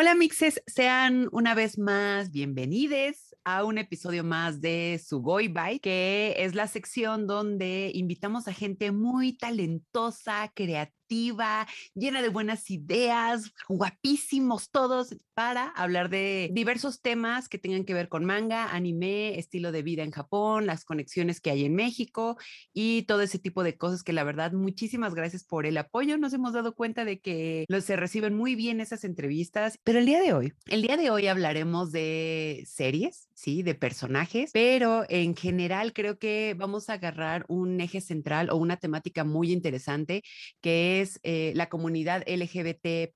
Hola mixes, sean una vez más bienvenidos a un episodio más de Sugoi Bye, que es la sección donde invitamos a gente muy talentosa, creativa llena de buenas ideas, guapísimos todos para hablar de diversos temas que tengan que ver con manga, anime, estilo de vida en Japón, las conexiones que hay en México y todo ese tipo de cosas que la verdad muchísimas gracias por el apoyo. Nos hemos dado cuenta de que se reciben muy bien esas entrevistas, pero el día de hoy, el día de hoy hablaremos de series, sí, de personajes, pero en general creo que vamos a agarrar un eje central o una temática muy interesante que es eh, la comunidad LGBT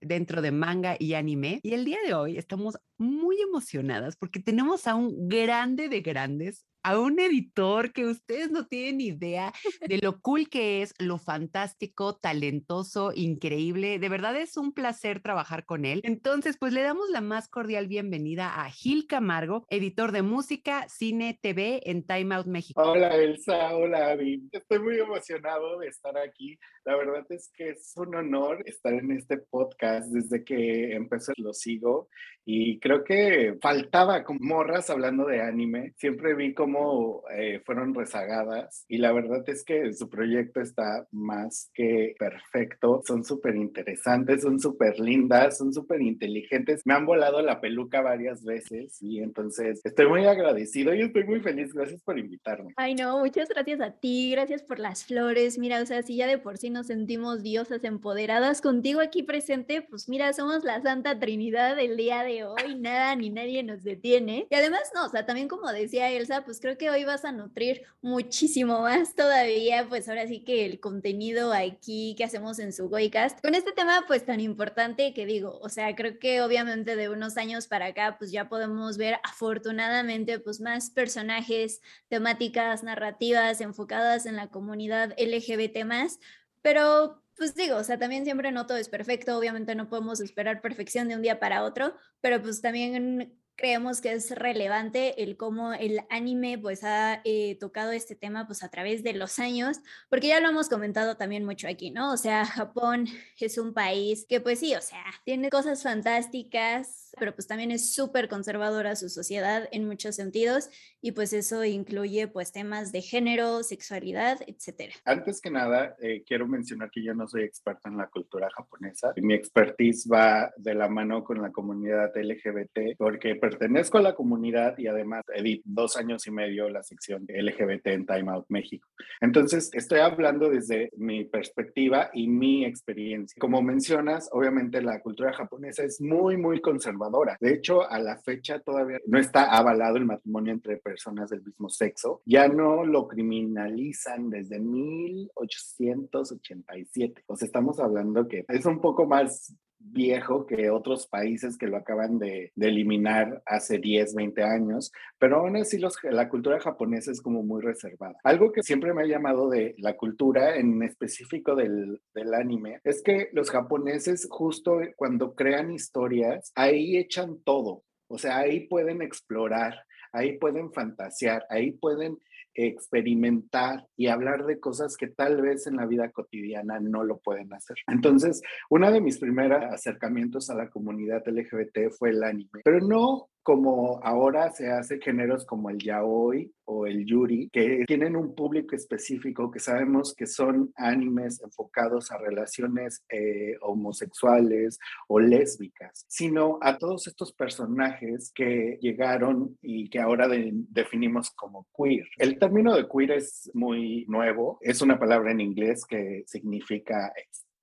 dentro de manga y anime. Y el día de hoy estamos muy emocionadas porque tenemos a un grande de grandes, a un editor que ustedes no tienen idea de lo cool que es, lo fantástico, talentoso, increíble. De verdad es un placer trabajar con él. Entonces, pues le damos la más cordial bienvenida a Gil Camargo, editor de música, cine, TV en Time Out México. Hola Elsa, hola Avi. Estoy muy emocionado de estar aquí. La verdad es que es un honor estar en este podcast desde que empecé, lo sigo y creo que faltaba como morras hablando de anime. Siempre vi cómo eh, fueron rezagadas y la verdad es que su proyecto está más que perfecto. Son súper interesantes, son súper lindas, son súper inteligentes. Me han volado la peluca varias veces y entonces estoy muy agradecido y estoy muy feliz. Gracias por invitarme. Ay, no, muchas gracias a ti, gracias por las flores. Mira, o sea, si ya de por sí nos sentimos diosas empoderadas contigo aquí presente, pues mira, somos la Santa Trinidad del día de hoy, nada ni nadie nos detiene. Y además, no, o sea, también como decía Elsa, pues creo que hoy vas a nutrir muchísimo más todavía, pues ahora sí que el contenido aquí que hacemos en su Goicast, con este tema pues tan importante que digo, o sea, creo que obviamente de unos años para acá, pues ya podemos ver afortunadamente pues más personajes, temáticas, narrativas enfocadas en la comunidad LGBT más, pero pues digo, o sea, también siempre no todo es perfecto, obviamente no podemos esperar perfección de un día para otro, pero pues también creemos que es relevante el cómo el anime pues ha eh, tocado este tema pues a través de los años, porque ya lo hemos comentado también mucho aquí, ¿no? O sea, Japón es un país que pues sí, o sea, tiene cosas fantásticas, pero pues también es súper conservadora su sociedad en muchos sentidos y pues eso incluye pues temas de género, sexualidad, etcétera. Antes que nada, eh, quiero mencionar que yo no soy experta en la cultura japonesa. Mi expertise va de la mano con la comunidad LGBT porque pertenezco a la comunidad y además edito dos años y medio la sección LGBT en Time Out México. Entonces, estoy hablando desde mi perspectiva y mi experiencia. Como mencionas, obviamente la cultura japonesa es muy, muy conservadora. De hecho, a la fecha todavía no está avalado el matrimonio entre personas del mismo sexo. Ya no lo criminalizan desde 1887. O sea, estamos hablando que es un poco más viejo que otros países que lo acaban de, eliminar hace 10, 20 años, pero aún así los, la cultura japonesa es como muy reservada. Algo que siempre me ha llamado de la cultura, en específico del, del anime, es que los japoneses justo cuando crean historias, ahí echan todo. O sea, ahí pueden explorar, ahí pueden fantasear, ahí pueden experimentar y hablar de cosas que tal vez en la vida cotidiana no lo pueden hacer. Entonces, uno de mis primeros acercamientos a la comunidad LGBT fue el anime, pero no como ahora se hace géneros como el yaoi o el yuri, que tienen un público específico que sabemos que son animes enfocados a relaciones eh, homosexuales o lésbicas, sino a todos estos personajes que llegaron y que ahora definimos como queer. El término de queer es muy nuevo, es una palabra en inglés que significa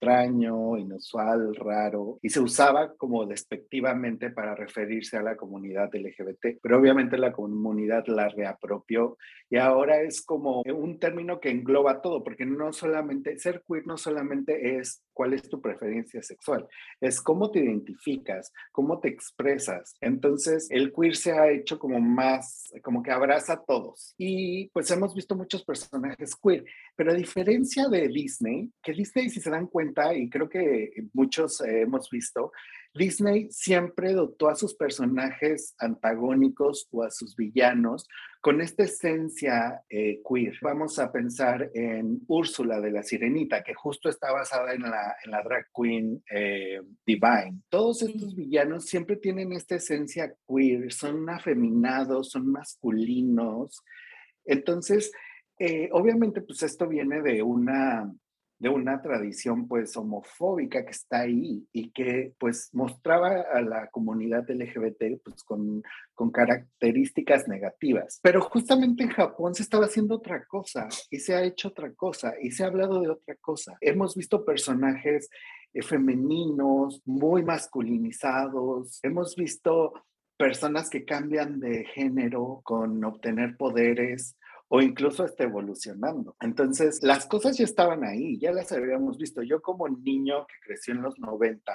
extraño, inusual, raro, y se usaba como despectivamente para referirse a la comunidad LGBT, pero obviamente la comunidad la reapropió y ahora es como un término que engloba todo, porque no solamente, ser queer no solamente es cuál es tu preferencia sexual, es cómo te identificas, cómo te expresas. Entonces, el queer se ha hecho como más, como que abraza a todos. Y pues hemos visto muchos personajes queer, pero a diferencia de Disney, que Disney, si se dan cuenta, y creo que muchos hemos visto, Disney siempre dotó a sus personajes antagónicos o a sus villanos con esta esencia eh, queer. Vamos a pensar en Úrsula de la Sirenita, que justo está basada en la, en la drag queen eh, Divine. Todos estos villanos siempre tienen esta esencia queer, son afeminados, son masculinos. Entonces, eh, obviamente, pues esto viene de una de una tradición pues homofóbica que está ahí y que pues mostraba a la comunidad LGBT pues con, con características negativas. Pero justamente en Japón se estaba haciendo otra cosa y se ha hecho otra cosa y se ha hablado de otra cosa. Hemos visto personajes eh, femeninos muy masculinizados, hemos visto personas que cambian de género con obtener poderes o incluso está evolucionando. Entonces, las cosas ya estaban ahí, ya las habíamos visto. Yo como niño que creció en los 90,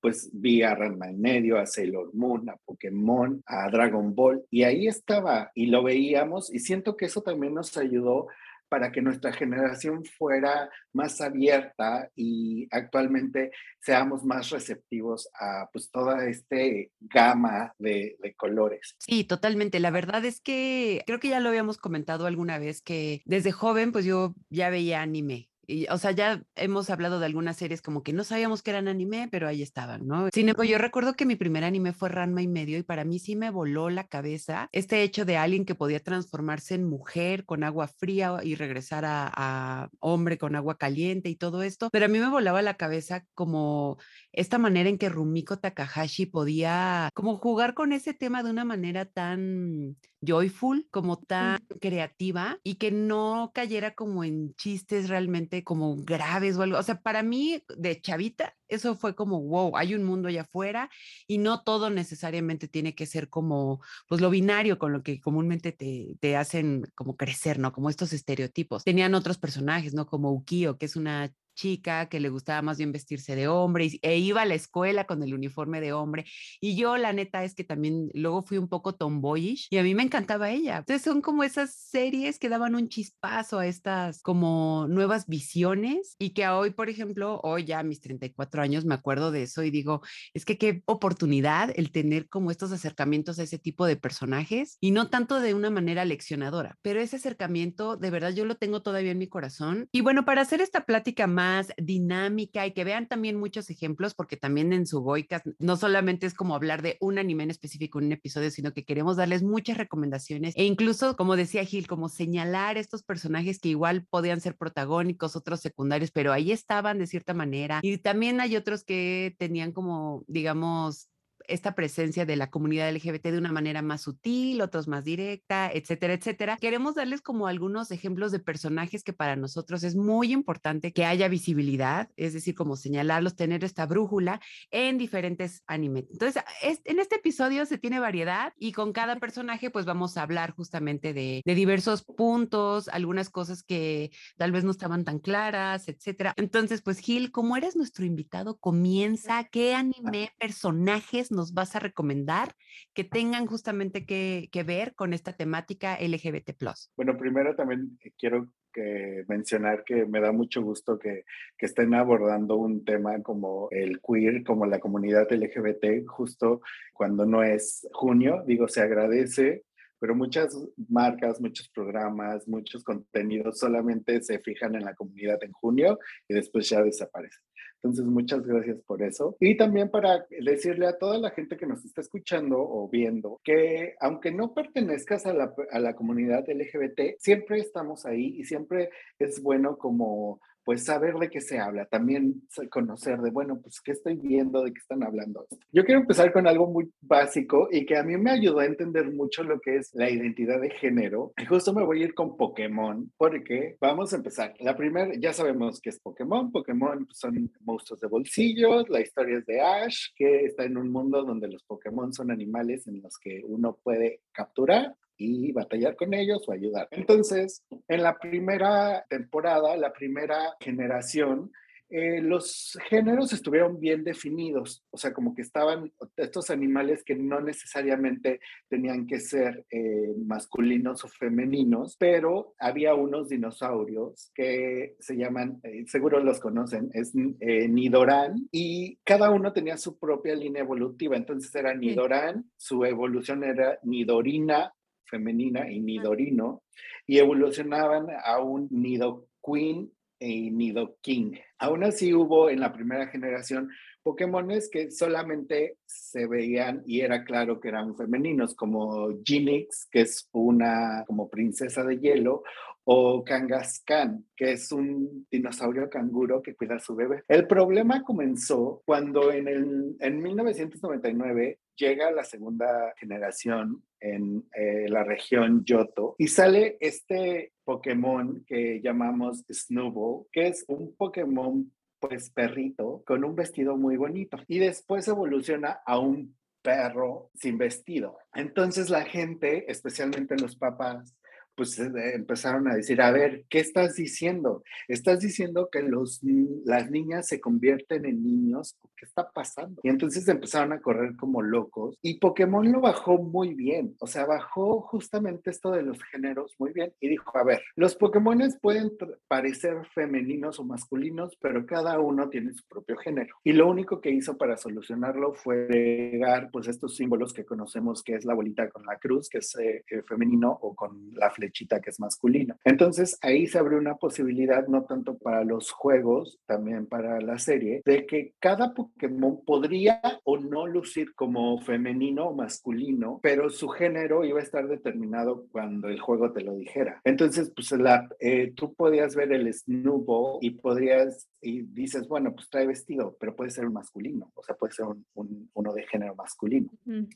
pues vi a Ranma en medio, a Sailor Moon, a Pokémon, a Dragon Ball, y ahí estaba y lo veíamos y siento que eso también nos ayudó para que nuestra generación fuera más abierta y actualmente seamos más receptivos a pues toda este gama de, de, colores. Sí, totalmente. La verdad es que creo que ya lo habíamos comentado alguna vez que desde joven pues yo ya veía anime y, o sea, ya hemos hablado de algunas series como que no sabíamos que eran anime, pero ahí estaban, ¿no? Sin embargo, yo recuerdo que mi primer anime fue Ranma y medio y para mí sí me voló la cabeza este hecho de alguien que podía transformarse en mujer con agua fría y regresar a, a hombre con agua caliente y todo esto, pero a mí me volaba la cabeza como esta manera en que Rumiko Takahashi podía como jugar con ese tema de una manera tan joyful, como tan creativa y que no cayera como en chistes realmente como graves o algo. O sea, para mí de chavita, eso fue como, wow, hay un mundo allá afuera y no todo necesariamente tiene que ser como, pues lo binario con lo que comúnmente te, te hacen como crecer, ¿no? Como estos estereotipos. Tenían otros personajes, ¿no? Como Ukio, que es una chica que le gustaba más bien vestirse de hombre e iba a la escuela con el uniforme de hombre. Y yo, la neta, es que también luego fui un poco tomboyish y a mí me encantaba ella. Entonces son como esas series que daban un chispazo a estas como nuevas visiones y que hoy, por ejemplo, hoy ya a mis 34 años me acuerdo de eso y digo, es que qué oportunidad el tener como estos acercamientos a ese tipo de personajes y no tanto de una manera leccionadora, pero ese acercamiento de verdad yo lo tengo todavía en mi corazón. Y bueno, para hacer esta plática más dinámica y que vean también muchos ejemplos, porque también en su Goicas no solamente es como hablar de un anime en específico un episodio, sino que queremos darles muchas recomendaciones e incluso, como decía Gil, como señalar estos personajes que igual podían ser protagónicos, otros secundarios, pero ahí estaban de cierta manera. Y también hay otros que tenían como, digamos, esta presencia de la comunidad LGBT de una manera más sutil, otros más directa, etcétera, etcétera. Queremos darles como algunos ejemplos de personajes que para nosotros es muy importante que haya visibilidad, es decir, como señalarlos, tener esta brújula en diferentes animes. Entonces, en este episodio se tiene variedad y con cada personaje pues vamos a hablar justamente de, de diversos puntos, algunas cosas que tal vez no estaban tan claras, etcétera. Entonces, pues Gil, como eres nuestro invitado, comienza, ¿qué anime, personajes nos vas a recomendar que tengan justamente que, ver con esta temática LGBT? Bueno, primero también eh, quiero que mencionar que me da mucho gusto que, que, estén abordando un tema como el queer, como la comunidad LGBT, justo cuando no es junio. Digo, se agradece pero muchas marcas, muchos programas, muchos contenidos solamente se fijan en la comunidad en junio y después ya desaparecen. Entonces, muchas gracias por eso. Y también para decirle a toda la gente que nos está escuchando o viendo que aunque no pertenezcas a la, a la comunidad LGBT, siempre estamos ahí y siempre es bueno como pues saber de qué se habla, también conocer de, bueno, pues qué estoy viendo, de qué están hablando. Yo quiero empezar con algo muy básico y que a mí me ayudó a entender mucho lo que es la identidad de género. Y justo me voy a ir con Pokémon, porque vamos a empezar. La primera, ya sabemos que es Pokémon. Pokémon son monstruos de bolsillos, la historia es de Ash, que está en un mundo donde los Pokémon son animales en los que uno puede capturar y batallar con ellos o ayudar. Entonces, en la primera temporada, la primera generación, eh, los géneros estuvieron bien definidos, o sea, como que estaban estos animales que no necesariamente tenían que ser eh, masculinos o femeninos, pero había unos dinosaurios que se llaman, eh, seguro los conocen, es Nidorán, y cada uno tenía su propia línea evolutiva, entonces era Nidorán, su evolución era Nidorina femenina y Nidorino, y evolucionaban a un Nidoqueen y Nidoking. Aún así hubo en la primera generación Pokémones que solamente se veían y era claro que eran femeninos, como Ginix, que es una como princesa de hielo, o Kangaskhan, que es un dinosaurio canguro que cuida a su bebé. El problema comenzó cuando en, el, en 1999 llega la segunda generación en eh, la región Yoto y sale este Pokémon que llamamos Snowball, que es un Pokémon pues perrito con un vestido muy bonito y después evoluciona a un perro sin vestido. Entonces la gente, especialmente los papás, pues empezaron a decir, a ver, ¿qué estás diciendo? ¿Estás diciendo que los, las niñas se convierten en niños? ¿Qué está pasando? Y entonces empezaron a correr como locos y Pokémon lo bajó muy bien, o sea, bajó justamente esto de los géneros muy bien y dijo, a ver, los Pokémones pueden parecer femeninos o masculinos, pero cada uno tiene su propio género. Y lo único que hizo para solucionarlo fue agregar pues estos símbolos que conocemos que es la bolita con la cruz, que es eh, eh, femenino, o con la flecha chita que es masculino. Entonces ahí se abre una posibilidad, no tanto para los juegos, también para la serie, de que cada Pokémon podría o no lucir como femenino o masculino, pero su género iba a estar determinado cuando el juego te lo dijera. Entonces, pues la, eh, tú podías ver el Snowball y podrías, y dices, bueno, pues trae vestido, pero puede ser un masculino, o sea, puede ser un, uno de género masculino.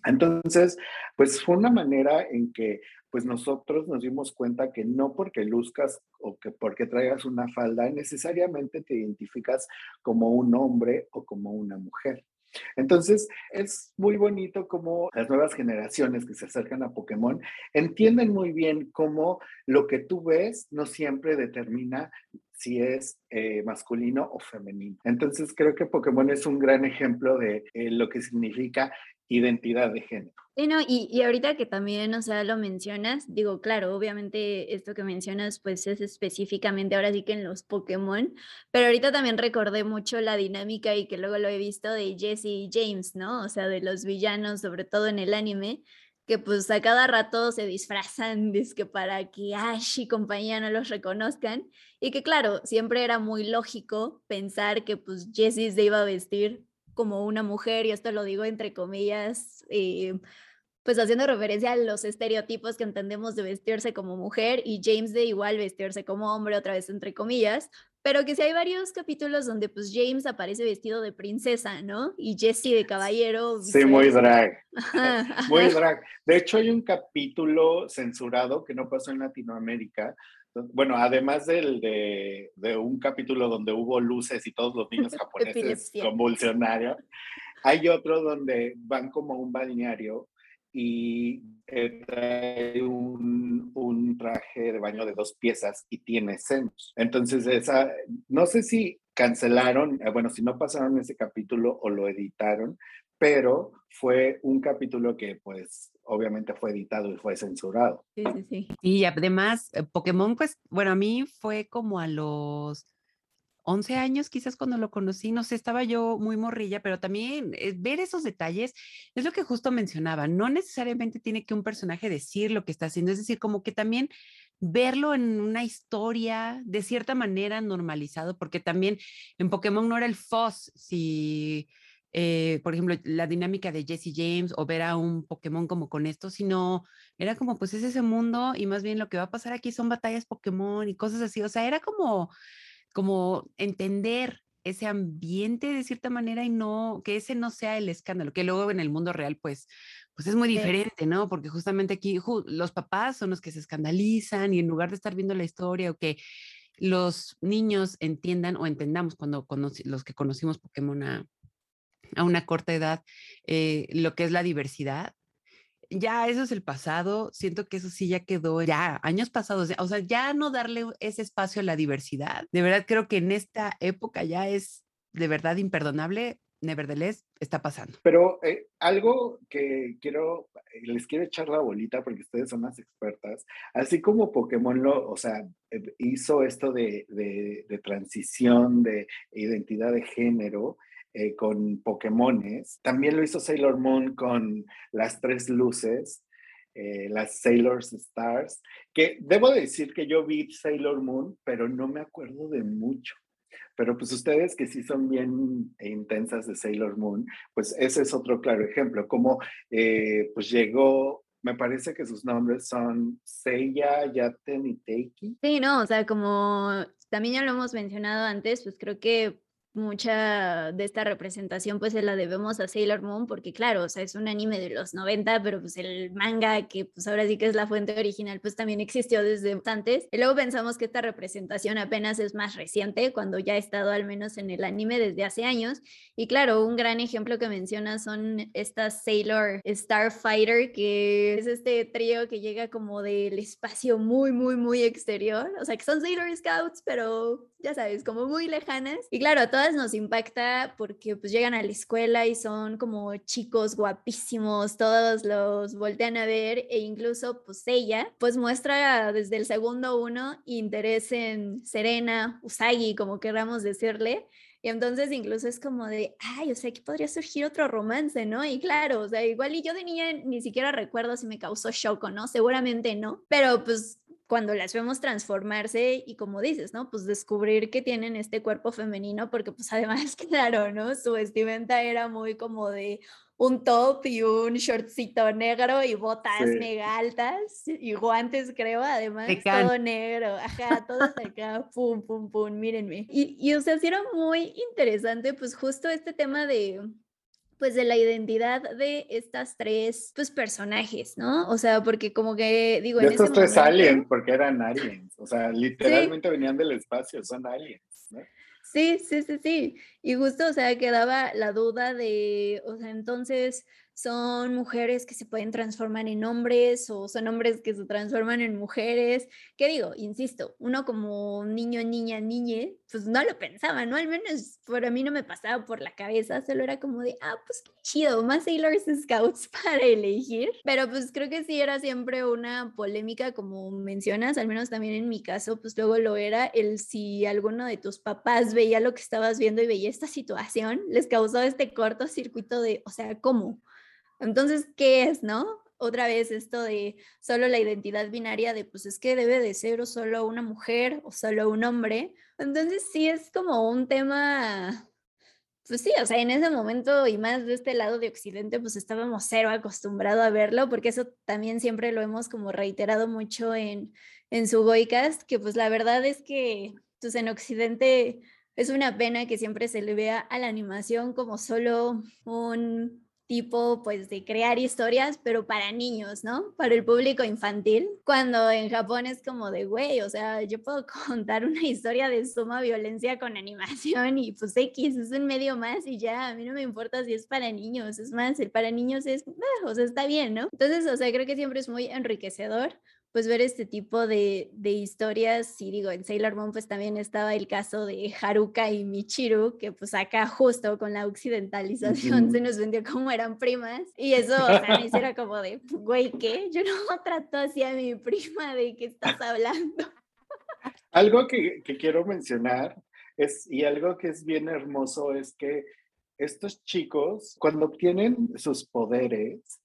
Entonces, pues fue una manera en que pues nosotros nos dimos cuenta que no porque luzcas o que porque traigas una falda necesariamente te identificas como un hombre o como una mujer. Entonces, es muy bonito como las nuevas generaciones que se acercan a Pokémon entienden muy bien cómo lo que tú ves no siempre determina si es eh, masculino o femenino. Entonces, creo que Pokémon es un gran ejemplo de eh, lo que significa identidad de género. Sí, no, y, y, ahorita que también, o sea, lo mencionas, digo, claro, obviamente esto que mencionas, pues es específicamente ahora sí que en los Pokémon, pero ahorita también recordé mucho la dinámica y que luego lo he visto de Jesse y James, ¿no? O sea, de los villanos, sobre todo en el anime, que pues a cada rato se disfrazan, que para que Ash y compañía no los reconozcan, y que claro, siempre era muy lógico pensar que pues Jessie se iba a vestir como una mujer, y esto lo digo entre comillas, eh, pues haciendo referencia a los estereotipos que entendemos de vestirse como mujer y James de igual vestirse como hombre, otra vez entre comillas, pero que si hay varios capítulos donde pues James aparece vestido de princesa, ¿no? Y Jesse de caballero. Sí, muy drag. muy drag. De hecho, hay un capítulo censurado que no pasó en Latinoamérica, bueno, además del de, de, un capítulo donde hubo luces y todos los niños japoneses convulsionarios, hay otro donde van como a un balneario y eh, trae un, un, traje de baño de dos piezas y tiene senos. Entonces, esa, no sé si cancelaron, eh, bueno, si no pasaron ese capítulo o lo editaron, pero fue un capítulo que pues obviamente fue editado y fue censurado. Sí, sí, sí. Y además, eh, Pokémon, pues, bueno, a mí fue como a los 11 años quizás cuando lo conocí, no sé, estaba yo muy morrilla, pero también eh, ver esos detalles es lo que justo mencionaba, no necesariamente tiene que un personaje decir lo que está haciendo, es decir, como que también verlo en una historia de cierta manera normalizado, porque también en Pokémon no era el Foss, si eh, por ejemplo, la dinámica de Jesse James o ver a un Pokémon como con esto, sino era como, pues es ese mundo y más bien lo que va a pasar aquí son batallas Pokémon y cosas así. O sea, era como, como entender ese ambiente de cierta manera y no, que ese no sea el escándalo, que luego en el mundo real, pues, pues es muy diferente, ¿no? Porque justamente aquí los papás son los que se escandalizan y en lugar de estar viendo la historia o que los niños entiendan o entendamos cuando, los que conocimos Pokémon a, a una corta edad eh, lo que es la diversidad. ya eso es el pasado, siento que eso sí ya quedó, ya años pasados, o sea, ya no darle ese espacio a la diversidad. De verdad creo que en esta época ya es de verdad imperdonable Nevertheless está pasando. Pero eh, algo que quiero, les quiero echar la bolita porque ustedes son las expertas, así como Pokémon lo, o sea, hizo esto de, de, transición de identidad de género, con Pokémones. También lo hizo Sailor Moon con las tres luces, las Sailor's Stars, que debo decir que yo vi Sailor Moon, pero no me acuerdo de mucho. Pero pues ustedes que sí son bien intensas de Sailor Moon, pues ese es otro claro ejemplo, como eh, pues llegó, me parece que sus nombres son Seiya, Yaten y Teiki. Sí, no, o sea, como también ya lo hemos mencionado antes, pues creo que mucha de esta representación pues se la debemos a Sailor Moon porque claro, o sea, es un anime de los 90, pero pues el manga que pues ahora sí que es la fuente original pues también existió desde antes. Y luego pensamos que esta representación apenas es más reciente cuando ya ha estado al menos en el anime desde hace años. Y claro, un gran ejemplo que menciona son estas Sailor Starfighter que es este trío que llega como del espacio muy muy muy exterior, o sea, que son Sailor Scouts, pero ya sabes, como muy lejanas. Y claro, a nos impacta porque pues llegan a la escuela y son como chicos guapísimos, todos los voltean a ver e incluso pues ella pues muestra desde el segundo uno interés en Serena, Usagi, como queramos decirle. Y entonces incluso es como de, ay, o sea, aquí podría surgir otro romance, ¿no? Y claro, o sea, igual y yo de niña ni siquiera recuerdo si me causó shock o no, seguramente no, pero pues cuando las vemos transformarse y como dices, ¿no? Pues descubrir que tienen este cuerpo femenino, porque pues además, claro, ¿no? Su vestimenta era muy como de un top y un shortcito negro y botas mega altas y guantes, creo, además, todo negro, ajá, todos acá, pum, pum, pum, mírenme. Y, y o sea, sí era muy interesante, pues justo este tema de, pues de la identidad de estas tres pues personajes, ¿no? O sea, porque como que digo de estos tres aliens, porque eran aliens, o sea, literalmente venían del espacio, son aliens, ¿no? Sí, sí, sí, sí. Y justo, o sea, quedaba la duda de, o sea, entonces, son mujeres que se pueden transformar en hombres o son hombres que se transforman en mujeres. ¿Qué digo? Insisto, uno como niño, niña, niñe, pues no lo pensaba, ¿no? Al menos para mí no me pasaba por la cabeza, solo era como de, ah, pues chido, más Sailors Scouts para elegir. Pero pues creo que sí era siempre una polémica, como mencionas, al menos también en mi caso, pues luego lo era el si alguno de tus papás veía lo que estabas viendo y veía esta situación, les causó este cortocircuito de, o sea, ¿cómo? Entonces, ¿qué es, no? Otra vez esto de solo la identidad binaria de, pues es que debe de ser o solo una mujer o solo un hombre. Entonces, sí es como un tema, pues sí, o sea, en ese momento y más de este lado de Occidente, pues estábamos cero acostumbrados a verlo, porque eso también siempre lo hemos como reiterado mucho en, en su Goicast, que pues la verdad es que, pues en Occidente es una pena que siempre se le vea a la animación como solo un tipo pues de crear historias, pero para niños, ¿no? Para el público infantil, cuando en Japón es como de, güey, o sea, yo puedo contar una historia de suma violencia con animación y pues X es un medio más y ya, a mí no me importa si es para niños, es más, el para niños es, ah, o sea, está bien, ¿no? Entonces, o sea, creo que siempre es muy enriquecedor pues ver este tipo de, de, historias. Y digo, en Sailor Moon pues también estaba el caso de Haruka y Michiru, que pues acá justo con la occidentalización se nos vendió como eran primas. Y eso, o sea, me hiciera como de, güey, ¿qué? Yo no trato así a mi prima, ¿de qué estás hablando? Algo que, que quiero mencionar es, y algo que es bien hermoso es que estos chicos, cuando obtienen sus poderes,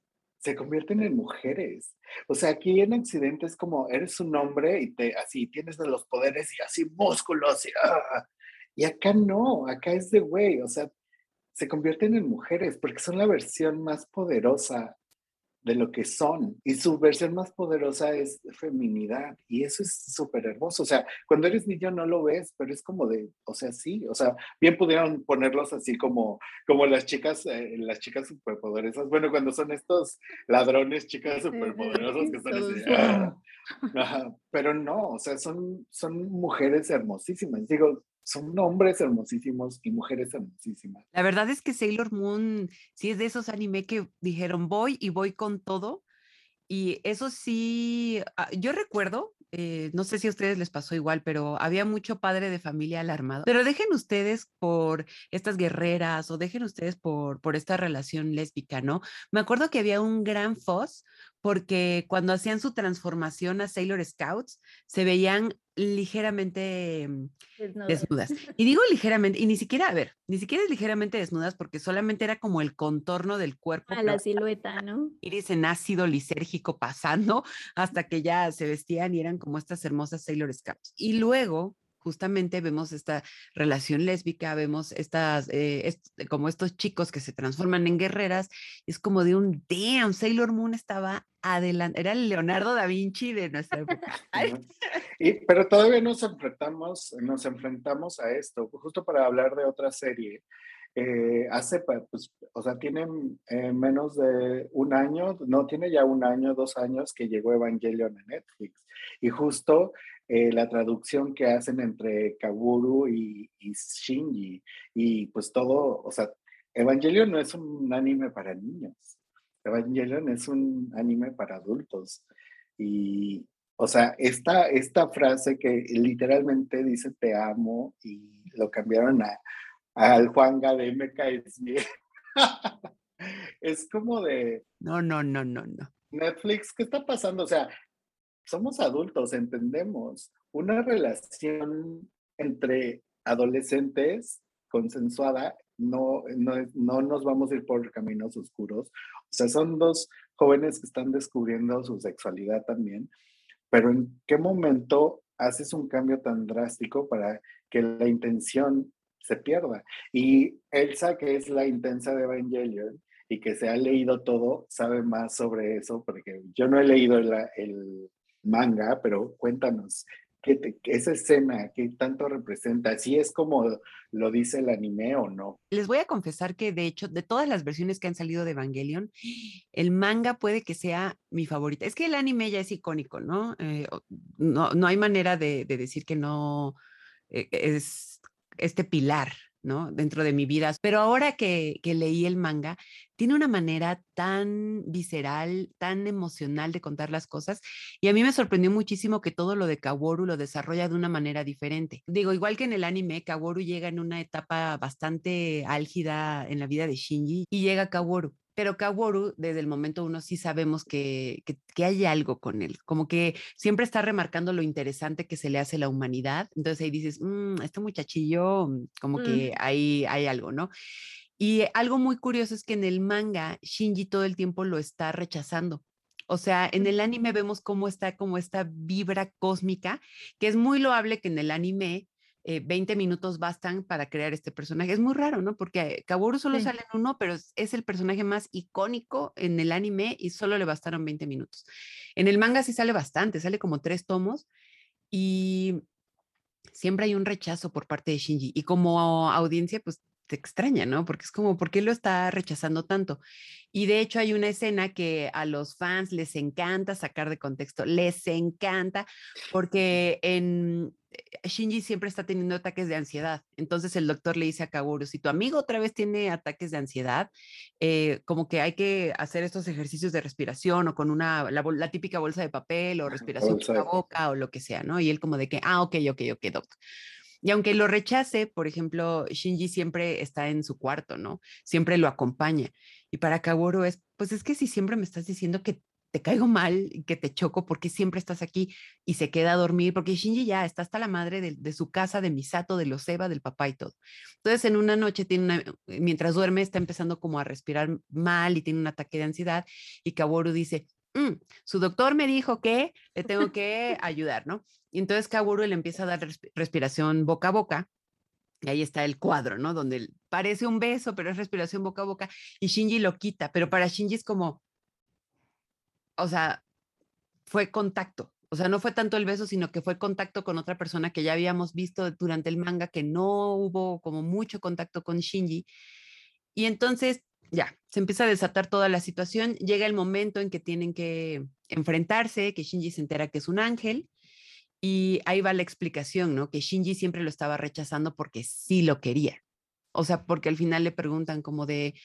se convierten en mujeres. O sea, aquí en Occidente es como eres un hombre y te así tienes de los poderes y así músculos y, ah, y acá no, acá es de güey, o sea, se convierten en mujeres porque son la versión más poderosa de lo que son. Y su versión más poderosa es feminidad. Y eso es súper hermoso. O sea, cuando eres niño no lo ves, pero es como de, o sea, sí. O sea, bien pudieron ponerlos así como, como las chicas, eh, las chicas superpoderosas. Bueno, cuando son estos ladrones, chicas superpoderosas que están así. ¡ah! pero no, o sea, son, son mujeres hermosísimas. Digo, son hombres hermosísimos y mujeres hermosísimas. La verdad es que Sailor Moon sí es de esos anime que dijeron voy y voy con todo. Y eso sí, ah, yo recuerdo, eh, no sé si a ustedes les pasó igual, pero había mucho padre de familia alarmado. Pero dejen ustedes por estas guerreras o dejen ustedes por, por esta relación lésbica, ¿no? Me acuerdo que había un gran fuzz porque cuando hacían su transformación a Sailor Scouts, se veían ligeramente mm, desnudas. Y digo ligeramente, y ni siquiera, a ver, ni siquiera es ligeramente desnudas porque solamente era como el contorno del cuerpo. A la silueta, ¿no? Iris en ácido lisérgico pasando hasta que ya se vestían y eran como estas hermosas Sailor Scouts. Y luego justamente vemos esta relación lésbica, vemos estas, eh, como estos chicos que se transforman en guerreras, es como de un damn, Sailor Moon estaba adelante, era el Leonardo da Vinci de nuestra época. y, pero todavía nos enfrentamos, nos enfrentamos a esto, justo para hablar de otra serie. Eh, hace, pues, o sea, tiene eh, menos de un año, no, tiene ya un año, dos años que llegó Evangelion a Netflix. Y justo eh, la traducción que hacen entre Kaburu y, Shinji. Y pues todo, o sea, Evangelion no es un anime para niños. Evangelion es un anime para adultos. Y, o sea, esta, esta frase que literalmente dice te amo y lo cambiaron a al Juanga de MKS. es como de... No, no, no, no, no. Netflix, ¿qué está pasando? O sea, somos adultos, entendemos. Una relación entre adolescentes consensuada, no, no, no nos vamos a ir por caminos oscuros. O sea, son dos jóvenes que están descubriendo su sexualidad también, pero ¿en qué momento haces un cambio tan drástico para que la intención se pierda? Y Elsa, que es la intensa de Evangelion y que se ha leído todo, sabe más sobre eso, porque yo no he leído el manga, pero cuéntanos, ¿qué esa escena, qué tanto representa? ¿Si es como lo dice el anime o no? Les voy a confesar que de hecho, de todas las versiones que han salido de Evangelion, el manga puede que sea mi favorita. Es que el anime ya es icónico, ¿no? Eh, no, no, hay manera de, decir que no eh, es este pilar ¿no? Dentro de mi vida. Pero ahora que, que, leí el manga, tiene una manera tan visceral, tan emocional de contar las cosas. Y a mí me sorprendió muchísimo que todo lo de Kaworu lo desarrolla de una manera diferente. Digo, igual que en el anime, Kaworu llega en una etapa bastante álgida en la vida de Shinji y llega Kaworu pero Kaworu, desde el momento uno sí sabemos que, que, hay algo con él, como que siempre está remarcando lo interesante que se le hace a la humanidad. Entonces ahí dices, mmm, este muchachillo, mm, como mm. que hay, hay algo, ¿no? Y algo muy curioso es que en el manga, Shinji todo el tiempo lo está rechazando. O sea, en el anime vemos cómo está como esta vibra cósmica, que es muy loable que en el anime 20 eh, minutos bastan para crear este personaje. Es muy raro, ¿no? Porque Kaworu solo sale en uno, pero es, el personaje más icónico en el anime y solo le bastaron 20 minutos. En el manga sí sale bastante, sale como tres tomos y siempre hay un rechazo por parte de Shinji. Y como audiencia, pues te extraña, ¿no? Porque es como, ¿por qué lo está rechazando tanto? Y de hecho hay una escena que a los fans les encanta sacar de contexto, les encanta, porque en eh, Shinji siempre está teniendo ataques de ansiedad. Entonces el doctor le dice a Kaworu, si tu amigo otra vez tiene ataques de ansiedad, eh, como que hay que hacer estos ejercicios de respiración o con una, la, típica bolsa de papel o respiración por la boca o lo que sea, ¿no? Y él como de que, ah, ok, ok, ok, doctor. Y aunque lo rechace, por ejemplo, Shinji siempre está en su cuarto, ¿no? Siempre lo acompaña. Y para Kaworu es, pues es que si siempre me estás diciendo que te caigo mal, que te choco, porque siempre estás aquí y se queda a dormir, porque Shinji ya está hasta la madre de, su casa, de Misato, de los Eva, del papá y todo. Entonces, en una noche, tiene mientras duerme, está empezando como a respirar mal y tiene un ataque de ansiedad. Y Kaworu dice, mm, su doctor me dijo que le tengo que ayudar, ¿no? Y entonces Kaworu le empieza a dar respiración boca a boca. Y ahí está el cuadro, ¿no? Donde parece un beso, pero es respiración boca a boca. Y Shinji lo quita, pero para Shinji es como, o sea, fue contacto. O sea, no fue tanto el beso, sino que fue contacto con otra persona que ya habíamos visto durante el manga, que no hubo como mucho contacto con Shinji. Y entonces, ya, se empieza a desatar toda la situación. Llega el momento en que tienen que enfrentarse, que Shinji se entera que es un ángel. Y ahí va la explicación, ¿no? Que Shinji siempre lo estaba rechazando porque sí lo quería. O sea, porque al final le preguntan como de,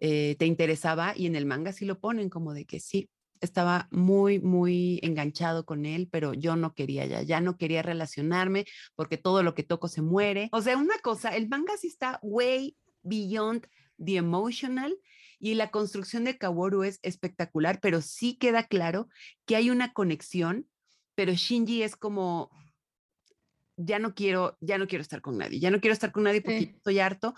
eh, ¿te interesaba? Y en el manga sí lo ponen como de que sí, estaba muy, muy enganchado con él, pero yo no quería ya, ya no quería relacionarme porque todo lo que toco se muere. O sea, una cosa, el manga sí está way beyond the emotional y la construcción de Kaworu es espectacular, pero sí queda claro que hay una conexión, pero Shinji es como ya no quiero, ya no quiero estar con nadie, ya no quiero estar con nadie porque estoy harto,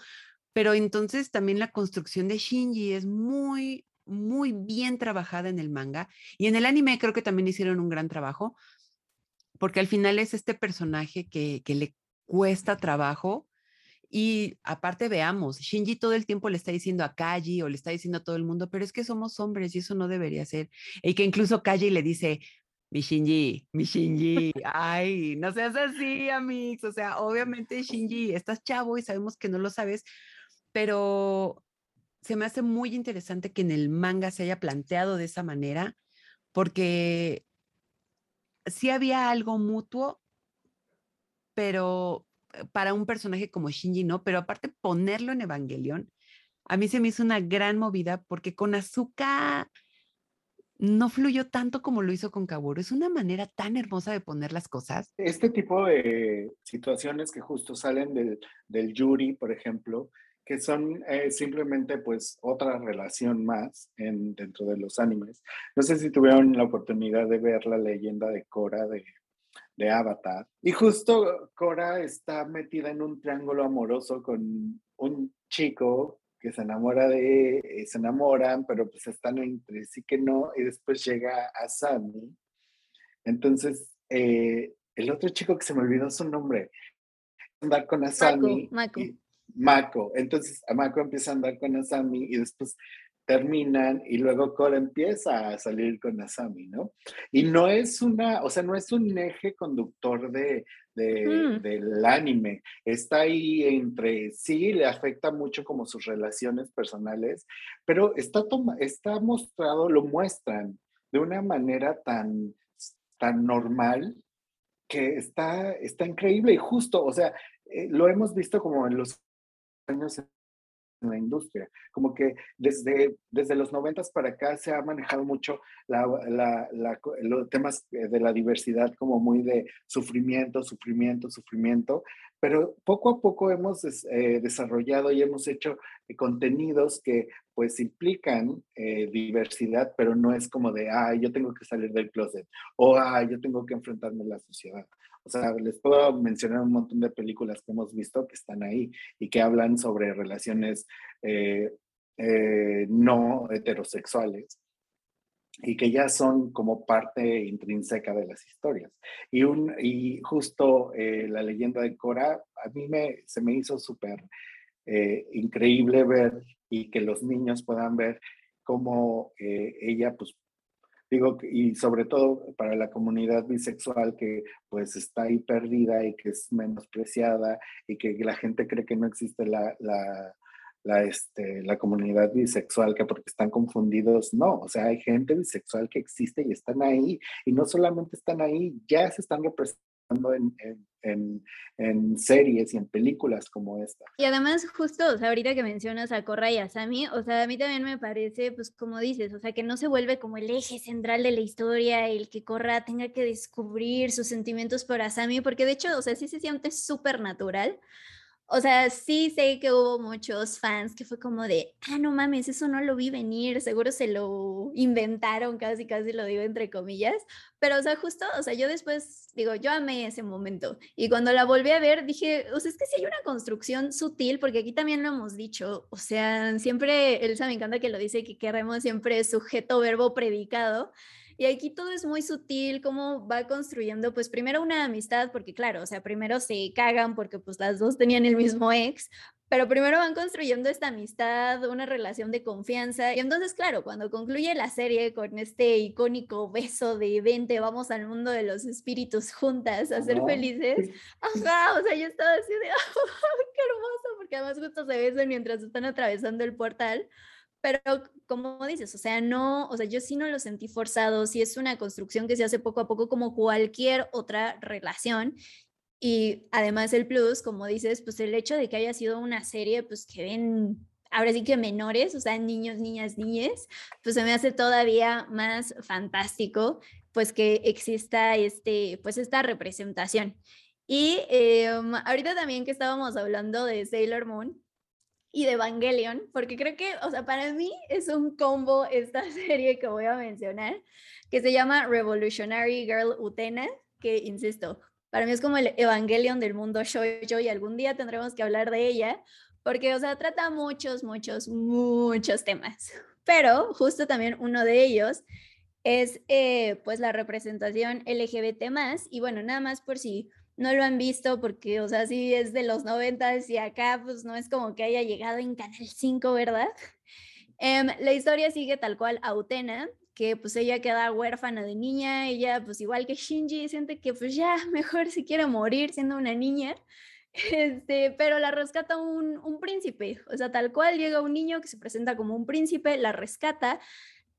pero entonces también la construcción de Shinji es muy, muy bien trabajada en el manga y en el anime creo que también hicieron un gran trabajo porque al final es este personaje que, que le cuesta trabajo y aparte veamos, Shinji todo el tiempo le está diciendo a Kaji o le está diciendo a todo el mundo, pero es que somos hombres y eso no debería ser. Y que incluso Kaji le dice, mi Shinji, mi Shinji, ay, no seas así, amigos. O sea, obviamente Shinji, estás chavo y sabemos que no lo sabes, pero se me hace muy interesante que en el manga se haya planteado de esa manera, porque sí había algo mutuo, pero para un personaje como Shinji no, pero aparte ponerlo en Evangelion, a mí se me hizo una gran movida porque con Azuka no fluyó tanto como lo hizo con Kaworu. Es una manera tan hermosa de poner las cosas. Este tipo de situaciones que justo salen del, del Yuri, por ejemplo, que son eh, simplemente pues otra relación más en, dentro de los animes. No sé si tuvieron la oportunidad de ver la leyenda de Korra de, de Avatar. Y justo Korra está metida en un triángulo amoroso con un chico que se enamora de, eh, se enamoran, pero pues están entre sí que no, y después llega a Sammy. Entonces, eh, el otro chico que se me olvidó su nombre, andar con Asami. Mako, Mako. Entonces, Mako empieza a andar con Asami y después terminan y luego Cora empieza a salir con Asami, ¿no? Y no es una, o sea, no es un eje conductor de, mm. del anime, está ahí entre sí, le afecta mucho como sus relaciones personales, pero está, está mostrado, lo muestran de una manera tan, tan normal que está, está increíble y justo, o sea, eh, lo hemos visto como en los años en la industria. Como que desde, desde los noventas para acá se ha manejado mucho la, los temas de la diversidad como muy de sufrimiento, sufrimiento, sufrimiento, pero poco a poco hemos eh, desarrollado y hemos hecho contenidos que pues implican eh, diversidad, pero no es como de, ah, yo tengo que salir del closet o, ah, yo tengo que enfrentarme a la sociedad. O sea, les puedo mencionar un montón de películas que hemos visto que están ahí y que hablan sobre relaciones eh, eh, no heterosexuales y que ya son como parte intrínseca de las historias. Y, un, y justo eh, la leyenda de Cora, a mí me, se me hizo súper increíble ver y que los niños puedan ver cómo ella pues digo, y sobre todo para la comunidad bisexual que pues está ahí perdida y que es menospreciada y que la gente cree que no existe la, la, la, este, la comunidad bisexual, que porque están confundidos, no, o sea, hay gente bisexual que existe y están ahí, y no solamente están ahí, ya se están representando en, en, series y en películas como esta. Y además, justo, o ahorita que mencionas a Corra y a Sammy, o sea, a mí también me parece, pues como dices, o sea, que no se vuelve como el eje central de la historia, el que Corra tenga que descubrir sus sentimientos por Asami, porque de hecho, o sea, sí se siente súper natural. O sea, sí sé que hubo muchos fans que fue como de, ah, no mames, eso no lo vi venir, seguro se lo inventaron, casi, casi lo digo entre comillas, pero o sea, justo, o sea, yo después digo, yo amé ese momento y cuando la volví a ver dije, o sea, es que sí hay una construcción sutil, porque aquí también lo hemos dicho, o sea, siempre, Elsa me encanta que lo dice, que queremos siempre sujeto, verbo, predicado, y aquí todo es muy sutil, cómo va construyendo, pues primero una amistad, porque claro, o sea, primero se cagan porque pues las dos tenían el mismo ex, pero primero van construyendo esta amistad, una relación de confianza. Y entonces, claro, cuando concluye la serie con este icónico beso de vente, vamos al mundo de los espíritus juntas a ser felices. Ajá, o sea, yo estaba así de, qué hermoso, porque además justo se besan mientras están atravesando el portal. Pero como dices, o sea, no, o sea, yo sí no lo sentí forzado, sí es una construcción que se hace poco a poco como cualquier otra relación. Y además el plus, como dices, pues el hecho de que haya sido una serie, pues que ven ahora sí que menores, o sea, niños, niñas, niñas, pues se me hace todavía más fantástico pues que exista este, pues esta representación. Y em, ahorita también que estábamos hablando de Sailor Moon y de Evangelion, porque creo que, o sea, para mí es un combo esta serie que voy a mencionar, que se llama Revolutionary Girl Utena, que, insisto, para mí es como el Evangelion del mundo shoujo y algún día tendremos que hablar de ella, porque, o sea, trata muchos, muchos, muchos temas. Pero justo también uno de ellos es eh, pues la representación LGBT más. Y bueno, nada más por si no lo han visto, porque, o sea, sí es de los noventas y acá pues no es como que haya llegado en Canal 5, ¿verdad? Em, la historia sigue tal cual a Utena, que pues ella queda huérfana de niña, ella pues igual que Shinji siente que pues ya mejor se quiere morir siendo una niña, este, pero la rescata un, un príncipe, o sea, tal cual llega un niño que se presenta como un príncipe, la rescata,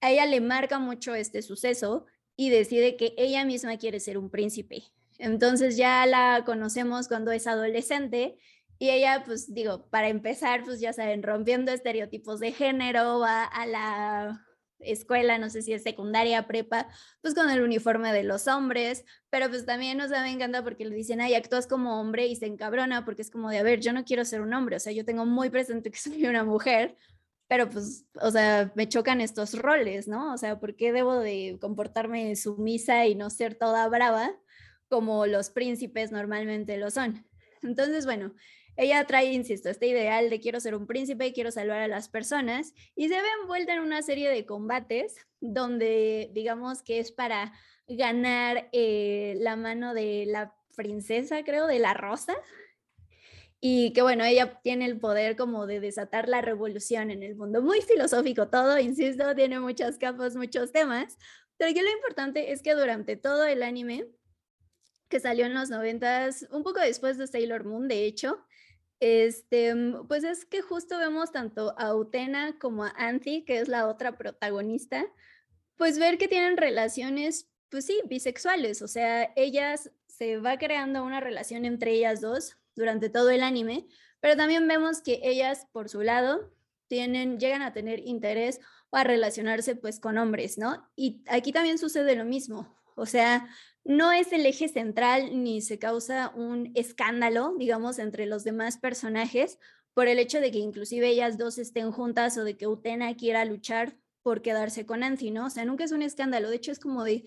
a ella le marca mucho este suceso y decide que ella misma quiere ser un príncipe. Entonces ya la conocemos cuando es adolescente y ella, pues digo, para empezar, pues ya saben, rompiendo estereotipos de género, va a la escuela, no sé si es secundaria, prepa, pues con el uniforme de los hombres, pero pues también nos da me encanta porque le dicen, ay, actúas como hombre y se encabrona porque es como de, a ver, yo no quiero ser un hombre, o sea, yo tengo muy presente que soy una mujer, pero pues, o sea, me chocan estos roles, ¿no? O sea, ¿por qué debo de comportarme sumisa y no ser toda brava como los príncipes normalmente lo son? Entonces, bueno, ella trae, insisto, este ideal de quiero ser un príncipe, quiero salvar a las personas y se ve envuelta en una serie de combates donde digamos que es para ganar eh, la mano de la princesa, creo, de la rosa, y que bueno, ella tiene el poder como de desatar la revolución en el mundo. Muy filosófico todo, insisto, tiene muchas capas, muchos temas, pero aquí lo importante es que durante todo el anime, que salió en los noventas, un poco después de Sailor Moon, de hecho, este, pues es que justo vemos tanto a Utena como a Anthi, que es la otra protagonista, pues ver que tienen relaciones, pues sí, bisexuales, o sea, ellas se va creando una relación entre ellas dos durante todo el anime, pero también vemos que ellas, por su lado, tienen, llegan a tener interés o a relacionarse pues con hombres, ¿no? Y aquí también sucede lo mismo, o sea, no es el eje central ni se causa un escándalo, digamos, entre los demás personajes por el hecho de que inclusive ellas dos estén juntas o de que Utena quiera luchar por quedarse con Anthi, ¿no? O sea, nunca es un escándalo, de hecho es como de,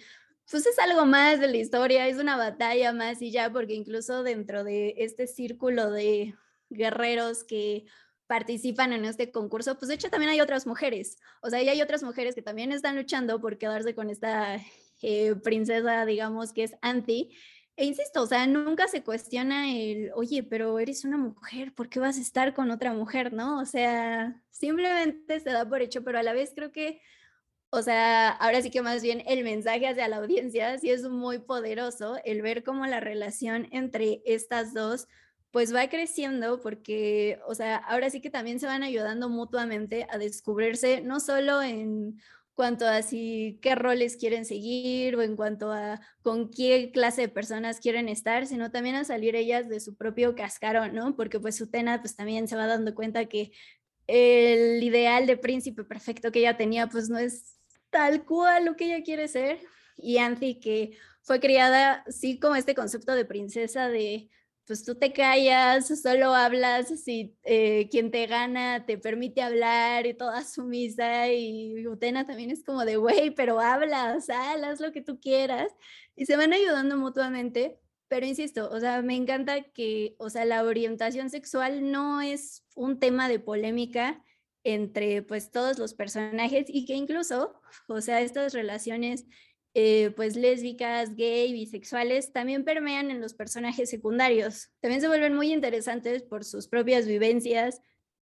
pues es algo más de la historia, es una batalla más y ya, porque incluso dentro de este círculo de guerreros que participan en este concurso, pues de hecho también hay otras mujeres, o sea, hay otras mujeres que también están luchando por quedarse con esta eh, princesa, digamos, que es Anti. E insisto, o sea, nunca se cuestiona el, oye, pero eres una mujer, ¿por qué vas a estar con otra mujer, no? O sea, simplemente se da por hecho, pero a la vez creo que o sea, ahora sí que más bien el mensaje hacia la audiencia sí es muy poderoso el ver cómo la relación entre estas dos pues va creciendo porque, o sea, ahora sí que también se van ayudando mutuamente a descubrirse, no solo en cuanto a si qué roles quieren seguir o en cuanto a con qué clase de personas quieren estar, sino también a salir ellas de su propio cascarón, ¿no? Porque pues Utena pues también se va dando cuenta que el ideal de príncipe perfecto que ella tenía pues no es tal cual lo que ella quiere ser. Y Anthi, que fue criada, sí, como este concepto de princesa de, pues tú te callas, solo hablas si eh, quien te gana te permite hablar y toda sumisa. Y Utena también es como de, güey, pero habla, sal, haz lo que tú quieras. Y se van ayudando mutuamente. Pero insisto, o sea, me encanta que, o sea, la orientación sexual no es un tema de polémica, entre pues todos los personajes y que incluso, o sea, estas relaciones eh, pues lésbicas, gay, bisexuales, también permean en los personajes secundarios. También se vuelven muy interesantes por sus propias vivencias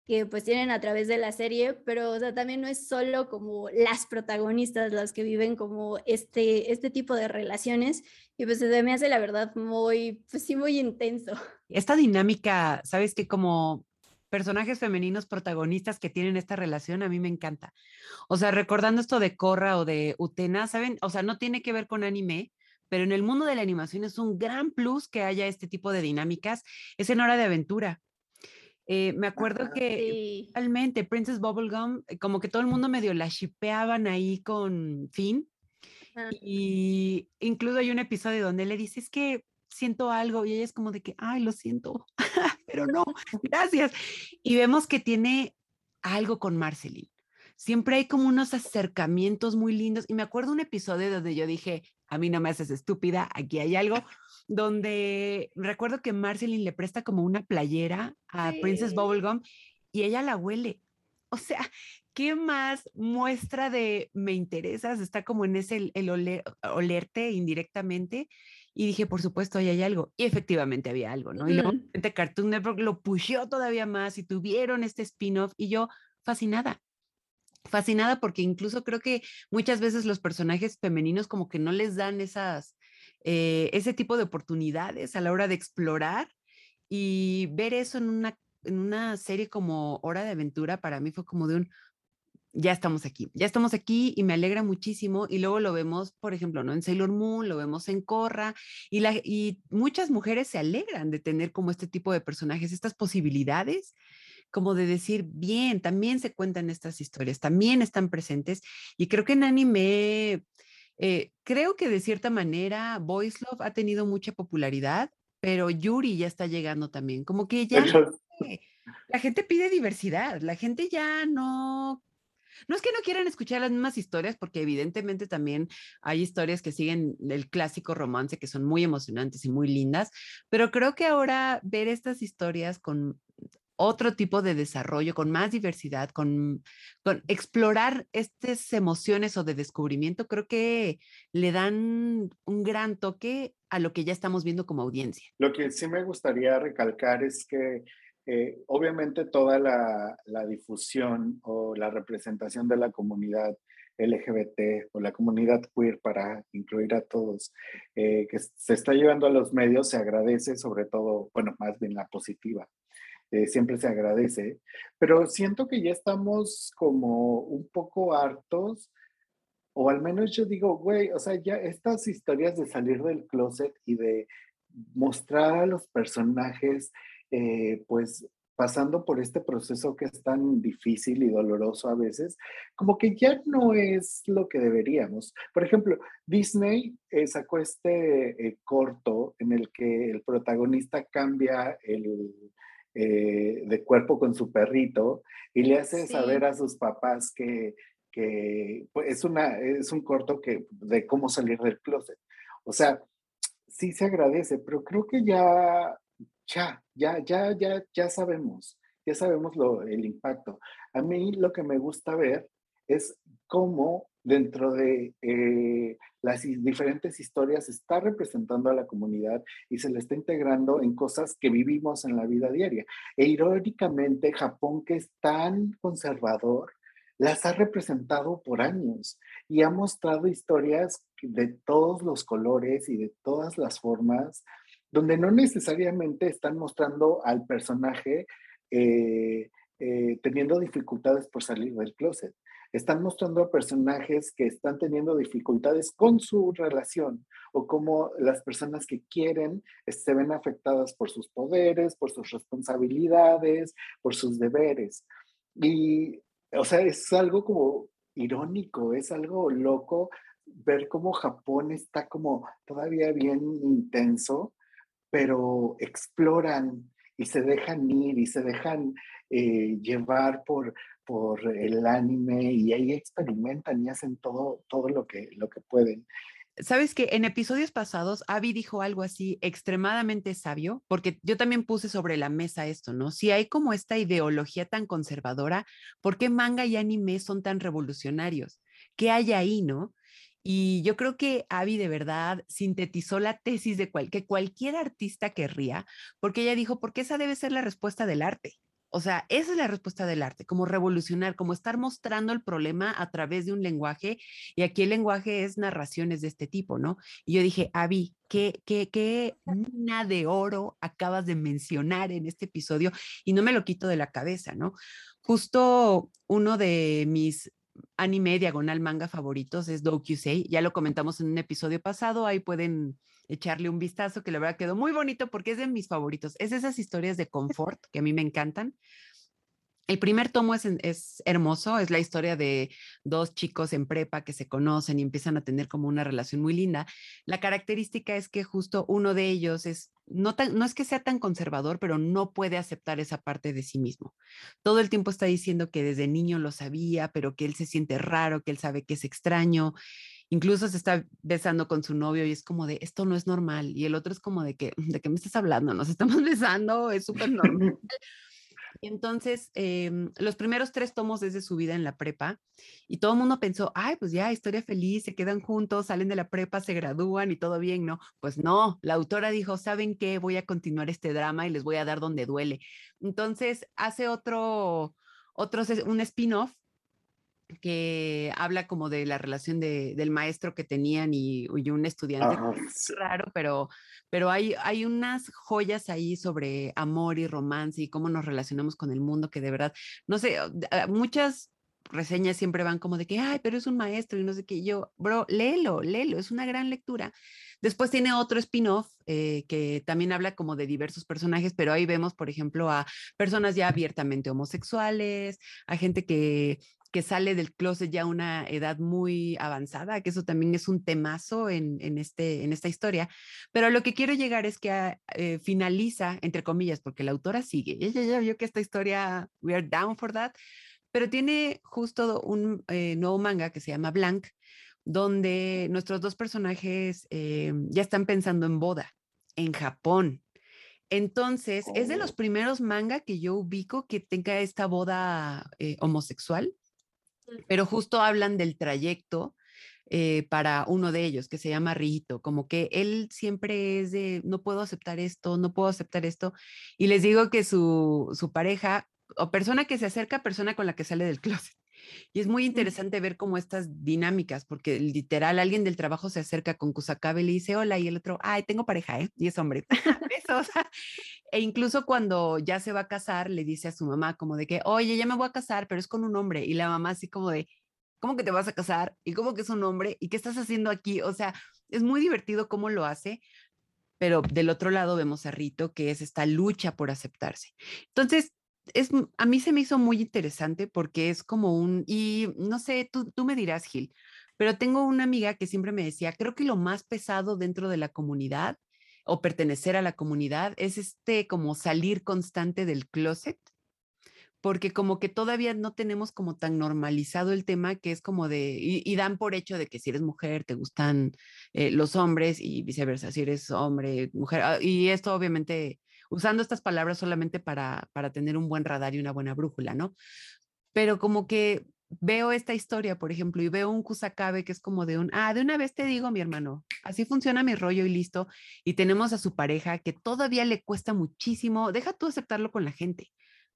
que pues tienen a través de la serie, pero o sea, también no es solo como las protagonistas las que viven como este, este tipo de relaciones y pues se me hace la verdad muy, pues sí, muy intenso. Esta dinámica, sabes que como personajes femeninos protagonistas que tienen esta relación, a mí me encanta. O sea, recordando esto de Korra o de Utena, ¿saben? O sea, no tiene que ver con anime, pero en el mundo de la animación es un gran plus que haya este tipo de dinámicas. Es en hora de aventura. Eh, me acuerdo que realmente Princess Bubblegum, eh, como que todo el mundo medio la shipeaban ahí con Finn. Ah. Y incluso hay un episodio donde le dice, es que siento algo y ella es como de que, ay, lo siento, pero no, gracias. Y vemos que tiene algo con Marceline. Siempre hay como unos acercamientos muy lindos. Y me acuerdo un episodio donde yo dije, a mí no me haces estúpida, aquí hay algo, donde recuerdo que Marceline le presta como una playera a Princess Bubblegum y ella la huele. O sea, ¿qué más muestra de me interesas? Está como en ese el, olerte indirectamente. Y dije, por supuesto, ahí hay algo. Y efectivamente había algo, ¿no? Y luego Cartoon Network lo pusheó todavía más y tuvieron este spin-off y yo fascinada fascinada porque incluso creo que muchas veces los personajes femeninos como que no les dan esas, eh, ese tipo de oportunidades a la hora de explorar y ver eso en una, en una serie como Hora de Aventura para mí fue como de un, ya estamos aquí, ya estamos aquí y me alegra muchísimo y luego lo vemos, por ejemplo, ¿no? En Sailor Moon, lo vemos en Korra y, la, y muchas mujeres se alegran de tener como este tipo de personajes, estas posibilidades como de decir, bien, también se cuentan estas historias, también están presentes. Y creo que en anime, eh, creo que de cierta manera, Boys Love ha tenido mucha popularidad, pero Yuri ya está llegando también. Como que ya la gente pide diversidad, la gente ya no no es que no quieran escuchar las mismas historias, porque evidentemente también hay historias que siguen el clásico romance, que son muy emocionantes y muy lindas, pero creo que ahora ver estas historias con otro tipo de desarrollo, con más diversidad, con, con, explorar estas emociones o de descubrimiento, creo que le dan un gran toque a lo que ya estamos viendo como audiencia. Lo que sí me gustaría recalcar es que eh, obviamente toda la, difusión o la representación de la comunidad LGBT o la comunidad queer para incluir a todos, eh, que se está llevando a los medios, se agradece sobre todo, bueno, más bien la positiva. Eh, siempre se agradece, pero siento que ya estamos como un poco hartos, o al menos yo digo, güey, o sea, ya estas historias de salir del closet y de mostrar a los personajes, eh, pues pasando por este proceso que es tan difícil y doloroso a veces, como que ya no es lo que deberíamos. Por ejemplo, Disney eh, sacó este corto en el que el protagonista cambia el, eh, de cuerpo con su perrito y le hace saber a sus papás que, que pues, es, una, es un corto que, de cómo salir del closet. O sea, sí se agradece, pero creo que ya, ya, ya, ya, ya, ya sabemos, ya sabemos lo, el impacto. A mí lo que me gusta ver es cómo dentro de eh, las diferentes historias está representando a la comunidad y se le está integrando en cosas que vivimos en la vida diaria. E irónicamente, Japón, que es tan conservador, las ha representado por años y ha mostrado historias de todos los colores y de todas las formas, donde no necesariamente están mostrando al personaje eh, eh, teniendo dificultades por salir del closet, están mostrando a personajes que están teniendo dificultades con su relación o como las personas que quieren se ven afectadas por sus poderes, por sus responsabilidades, por sus deberes. Y, o sea, es algo como irónico, es algo loco ver cómo Japón está como todavía bien intenso, pero exploran y se dejan ir y se dejan eh, llevar por, por el anime y ahí experimentan y hacen todo, todo lo, que, lo que pueden. Sabes que en episodios pasados Abby dijo algo así extremadamente sabio, porque yo también puse sobre la mesa esto, ¿no? Si hay como esta ideología tan conservadora, ¿por qué manga y anime son tan revolucionarios? ¿Qué hay ahí, no? Y yo creo que Abby de verdad sintetizó la tesis de cual, que cualquier artista querría, porque ella dijo, porque esa debe ser la respuesta del arte. O sea, esa es la respuesta del arte, como revolucionar, como estar mostrando el problema a través de un lenguaje. Y aquí el lenguaje es narraciones de este tipo, ¿no? Y yo dije, Avi, ¿qué, qué, qué mina de oro acabas de mencionar en este episodio? Y no me lo quito de la cabeza, ¿no? Justo uno de mis anime diagonal manga favoritos es Dokusei. Ya lo comentamos en un episodio pasado, ahí pueden echarle un vistazo, que la verdad quedó muy bonito porque es de mis favoritos. Es esas historias de confort que a mí me encantan. El primer tomo es, es, hermoso, es la historia de dos chicos en prepa que se conocen y empiezan a tener como una relación muy linda. La característica es que justo uno de ellos es, no, no es que sea tan conservador, pero no puede aceptar esa parte de sí mismo. Todo el tiempo está diciendo que desde niño lo sabía, pero que él se siente raro, que él sabe que es extraño. Incluso se está besando con su novio y es como de, esto no es normal. Y el otro es como de que, ¿de qué me estás hablando? Nos estamos besando, es súper normal. Entonces, em, los primeros tres tomos desde su vida en la prepa y todo el mundo pensó, ay, pues ya, historia feliz, se quedan juntos, salen de la prepa, se gradúan y todo bien, ¿no? Pues no, la autora dijo, ¿saben qué? Voy a continuar este drama y les voy a dar donde duele. Entonces, hace otro, otro un spin-off que habla como de la relación de, del maestro que tenían y, un estudiante. Raro, pero, pero hay, hay unas joyas ahí sobre amor y romance y cómo nos relacionamos con el mundo que de verdad, no sé, ah, muchas reseñas siempre van como de que, ay, pero es un maestro y no sé qué. Yo, bro, léelo, léelo, es una gran lectura. Después tiene otro spin-off eh, que también habla como de diversos personajes, pero ahí vemos, por ejemplo, a personas ya abiertamente homosexuales, a gente que que sale del closet ya a una edad muy avanzada, que eso también es un temazo en, este, en esta historia. Pero lo que quiero llegar es que ah, eh, finaliza, entre comillas, porque la autora sigue. Ella ya vio que esta historia, we are down for that, pero tiene justo un eh, nuevo manga que se llama Blank, donde nuestros dos personajes eh, ya están pensando en boda en Japón. Entonces, es de los oh. primeros manga que yo ubico que tenga esta boda homosexual pero justo hablan del trayecto eh, para uno de ellos, que se llama Rito, como que él siempre es de, no puedo aceptar esto, no puedo aceptar esto, y les digo que su, su pareja o persona que se acerca, persona con la que sale del closet. Y es muy interesante ver cómo estas dinámicas, porque literal alguien del trabajo se acerca con Kusakabe y le dice hola y el otro, ay, tengo pareja, ¿eh? Y es hombre. e incluso cuando ya se va a casar, le dice a su mamá como de que, oye, ya me voy a casar, pero es con un hombre. Y la mamá así como de, ¿cómo que te vas a casar? ¿Y cómo que es un hombre? ¿Y qué estás haciendo aquí? O sea, es muy divertido cómo lo hace, pero del otro lado vemos a Rito, que es esta lucha por aceptarse. Entonces, es, a mí se me hizo muy interesante porque es como un, y no sé, tú, tú me dirás, Gil, pero tengo una amiga que siempre me decía, creo que lo más pesado dentro de la comunidad o pertenecer a la comunidad es este como salir constante del closet, porque como que todavía no tenemos como tan normalizado el tema que es como de, y, dan por hecho de que si eres mujer te gustan eh, los hombres y viceversa, si eres hombre, mujer, ah, y esto obviamente usando estas palabras solamente para, para tener un buen radar y una buena brújula, ¿no? Pero como que veo esta historia, por ejemplo, y veo un Kusakabe que es como de un, ah, de una vez te digo, mi hermano, así funciona mi rollo y listo. Y tenemos a su pareja que todavía le cuesta muchísimo, deja tú aceptarlo con la gente,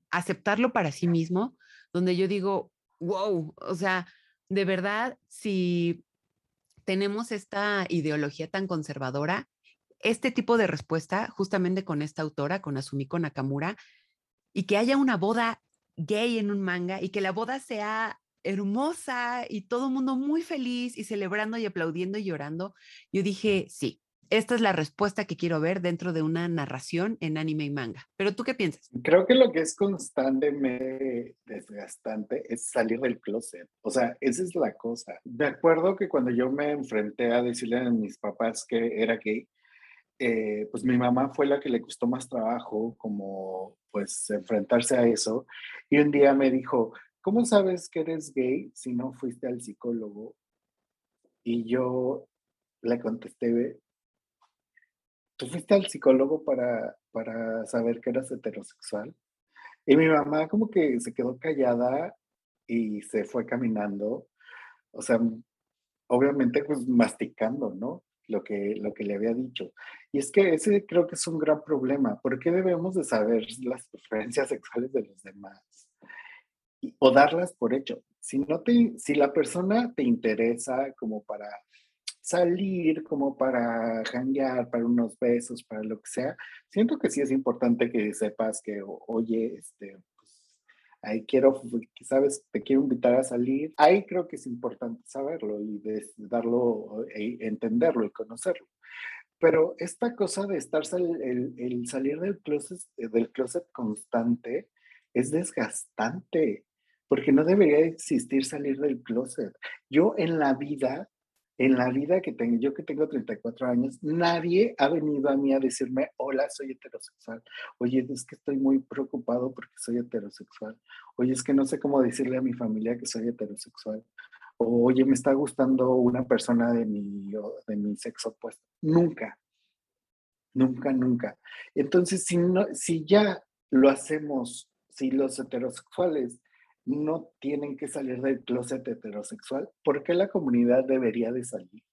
aceptarlo para sí mismo, donde yo digo, wow, o sea, de verdad, si tenemos esta ideología tan conservadora, este tipo de respuesta justamente con esta autora, con Asumiko Nakamura, y que haya una boda gay en un manga y que la boda sea hermosa y todo el mundo muy feliz y celebrando y aplaudiendo y llorando, yo dije, sí, esta es la respuesta que quiero ver dentro de una narración en anime y manga. Pero tú qué piensas? Creo que lo que es constantemente desgastante es salir del closet. O sea, esa es la cosa. De acuerdo que cuando yo me enfrenté a decirle a mis papás que era gay, eh, pues mi mamá fue la que le costó más trabajo como pues enfrentarse a eso. Y un día me dijo, ¿cómo sabes que eres gay si no fuiste al psicólogo? Y yo le contesté, ¿tú fuiste al psicólogo para, para saber que eras heterosexual? Y mi mamá como que se quedó callada y se fue caminando, o sea, obviamente pues masticando, ¿no? Lo que, lo que le había dicho. Y es que ese creo que es un gran problema. ¿Por qué debemos de saber las preferencias sexuales de los demás? o darlas por hecho. Si, no te, si la persona te interesa como para salir, como para janguear, para unos besos, para lo que sea, siento que sí es importante que sepas que, oye, este, ahí quiero, sabes, te quiero invitar a salir. Ahí creo que es importante saberlo y darlo, e entenderlo y conocerlo. Pero esta cosa de estar el, el, salir del closet, del closet constante es desgastante, porque no debería existir salir del closet. Yo en la vida en la vida que tengo, yo que tengo 34 años, nadie ha venido a mí a decirme, hola, soy heterosexual. Oye, es que estoy muy preocupado porque soy heterosexual. Oye, es que no sé cómo decirle a mi familia que soy heterosexual. Oye, me está gustando una persona de mi, de mi sexo opuesto. Nunca, nunca, nunca. Entonces, si, no, si ya lo hacemos, si los heterosexuales no tienen que salir del closet heterosexual, ¿por qué la comunidad debería de salir?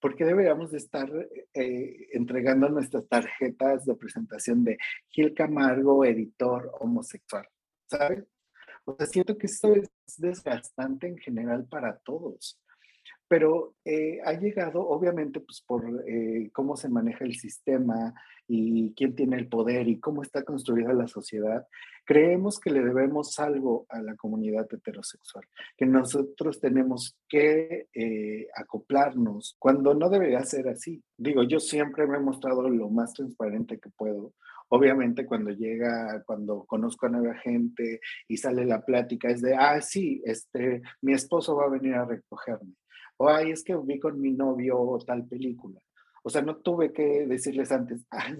¿Por qué deberíamos de estar eh, entregando nuestras tarjetas de presentación de Gil Camargo, editor homosexual? ¿Sabes? O sea, siento que esto es desgastante en general para todos pero eh, ha llegado obviamente pues por eh, cómo se maneja el sistema y quién tiene el poder y cómo está construida la sociedad, creemos que le debemos algo a la comunidad heterosexual, que nosotros tenemos que eh, acoplarnos cuando no debería ser así. Digo, yo siempre me he mostrado lo más transparente que puedo. Obviamente cuando llega, cuando conozco a nueva gente y sale la plática es de, ah, sí, este, mi esposo va a venir a recogerme o ay, es que vi con mi novio tal película. O sea, no tuve que decirles antes, ah,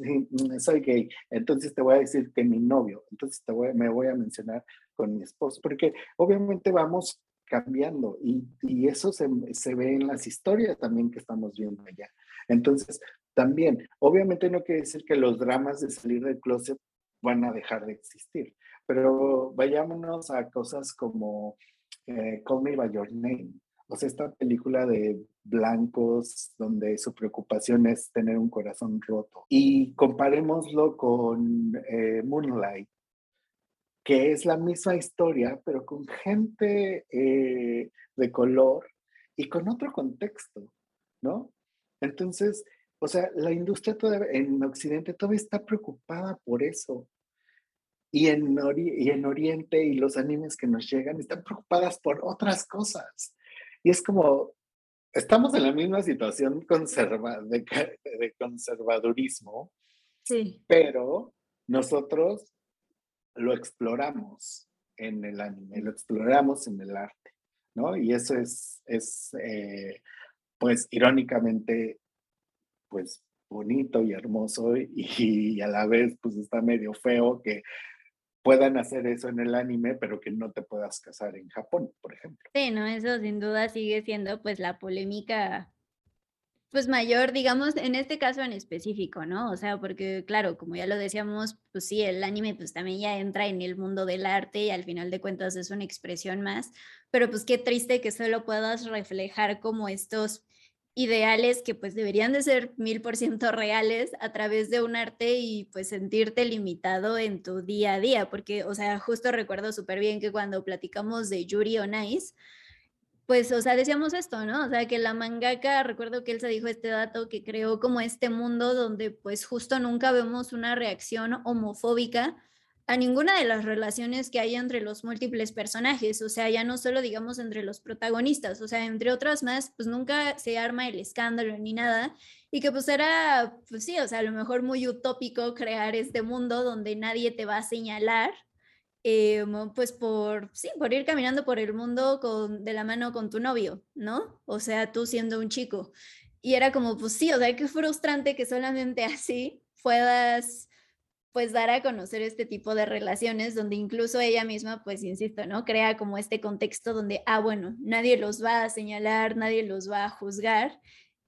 soy gay, entonces te voy a decir que mi novio, entonces te voy, me voy a mencionar con mi esposo, porque obviamente vamos cambiando y, y eso se, se, ve en las historias también que estamos viendo allá. Entonces, también, obviamente no quiere decir que los dramas de salir del closet van a dejar de existir, pero vayámonos a cosas como eh, Call Me By Your Name. O sea, esta película de blancos donde su preocupación es tener un corazón roto. Y comparémoslo con eh, Moonlight, que es la misma historia, pero con gente eh, de color y con otro contexto, ¿no? Entonces, o sea, la industria en Occidente todavía está preocupada por eso. Y en, y en Oriente y los animes que nos llegan están preocupadas por otras cosas. Y es como, estamos en la misma situación conserva, de, de conservadurismo, sí. pero nosotros lo exploramos en el anime, lo exploramos en el arte, ¿no? Y eso es, es eh, pues, irónicamente, pues, bonito y hermoso y, y, a la vez, pues, está medio feo que puedan hacer eso en el anime, pero que no te puedas casar en Japón, por ejemplo. Sí, no, eso sin duda sigue siendo pues la polémica pues mayor, digamos, en este caso en específico, ¿no? O sea, porque claro, como ya lo decíamos, pues sí, el anime pues también ya entra en el mundo del arte y al final de cuentas es una expresión más, pero pues qué triste que solo puedas reflejar como estos ideales que pues deberían de ser mil por ciento reales a través de un arte y pues sentirte limitado en tu día a día, porque, o sea, justo recuerdo súper bien que cuando platicamos de Yuri on Ice, pues, o sea, decíamos esto, ¿no? O sea, que la mangaka, recuerdo que él se dijo este dato, que creó como este mundo donde pues justo nunca vemos una reacción homofóbica a ninguna de las relaciones que hay entre los múltiples personajes, o sea, ya no solo digamos entre los protagonistas, o sea, entre otras más, pues nunca se arma el escándalo ni nada, y que pues era, pues sí, o sea, a lo mejor muy utópico crear este mundo donde nadie te va a señalar, eh, pues por, sí, por ir caminando por el mundo con, de la mano con tu novio, ¿no? O sea, tú siendo un chico. Y era como, pues sí, o sea, qué frustrante que solamente así puedas pues dar a conocer este tipo de relaciones donde incluso ella misma, pues insisto, ¿no? Crea como este contexto donde, ah, bueno, nadie los va a señalar, nadie los va a juzgar.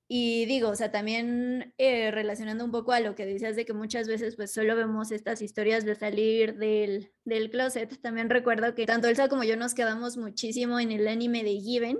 Y digo, o sea, también eh, relacionando un poco a lo que decías de que muchas veces pues solo vemos estas historias de salir del, del closet, también recuerdo que tanto Elsa como yo nos quedamos muchísimo en el anime de Given,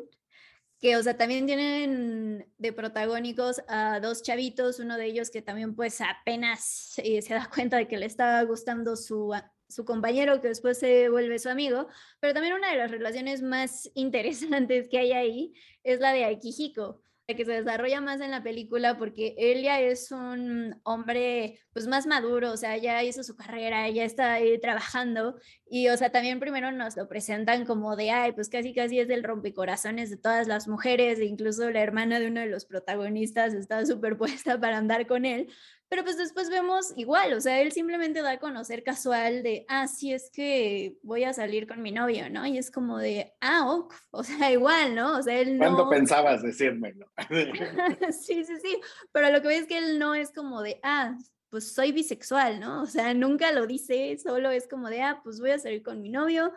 que, o sea, también tienen de protagónicos a dos chavitos, uno de ellos que también pues apenas eh, se da cuenta de que le estaba gustando su, su compañero, que después se vuelve su amigo, pero también una de las relaciones más interesantes que hay ahí es la de Akihiko. Que se desarrolla más en la película porque él es un hombre pues más maduro, o sea, ya hizo su carrera, ya está ahí trabajando y o sea, también primero nos lo presentan como de, ay, pues casi casi es el rompecorazones de todas las mujeres, e incluso la hermana de uno de los protagonistas está superpuesta para andar con él, pero pues después vemos igual, o sea, él simplemente da a conocer casual de, ah, sí, es que voy a salir con mi novio, ¿no? Y es como de, ah, ok, o sea, igual, ¿no? O sea, él no... ¿Cuándo pensabas decírmelo? sí, sí, sí, pero lo que veo es que él no es como de, ah, pues soy bisexual, ¿no? O sea, nunca lo dice, solo es como de, ah, pues voy a salir con mi novio,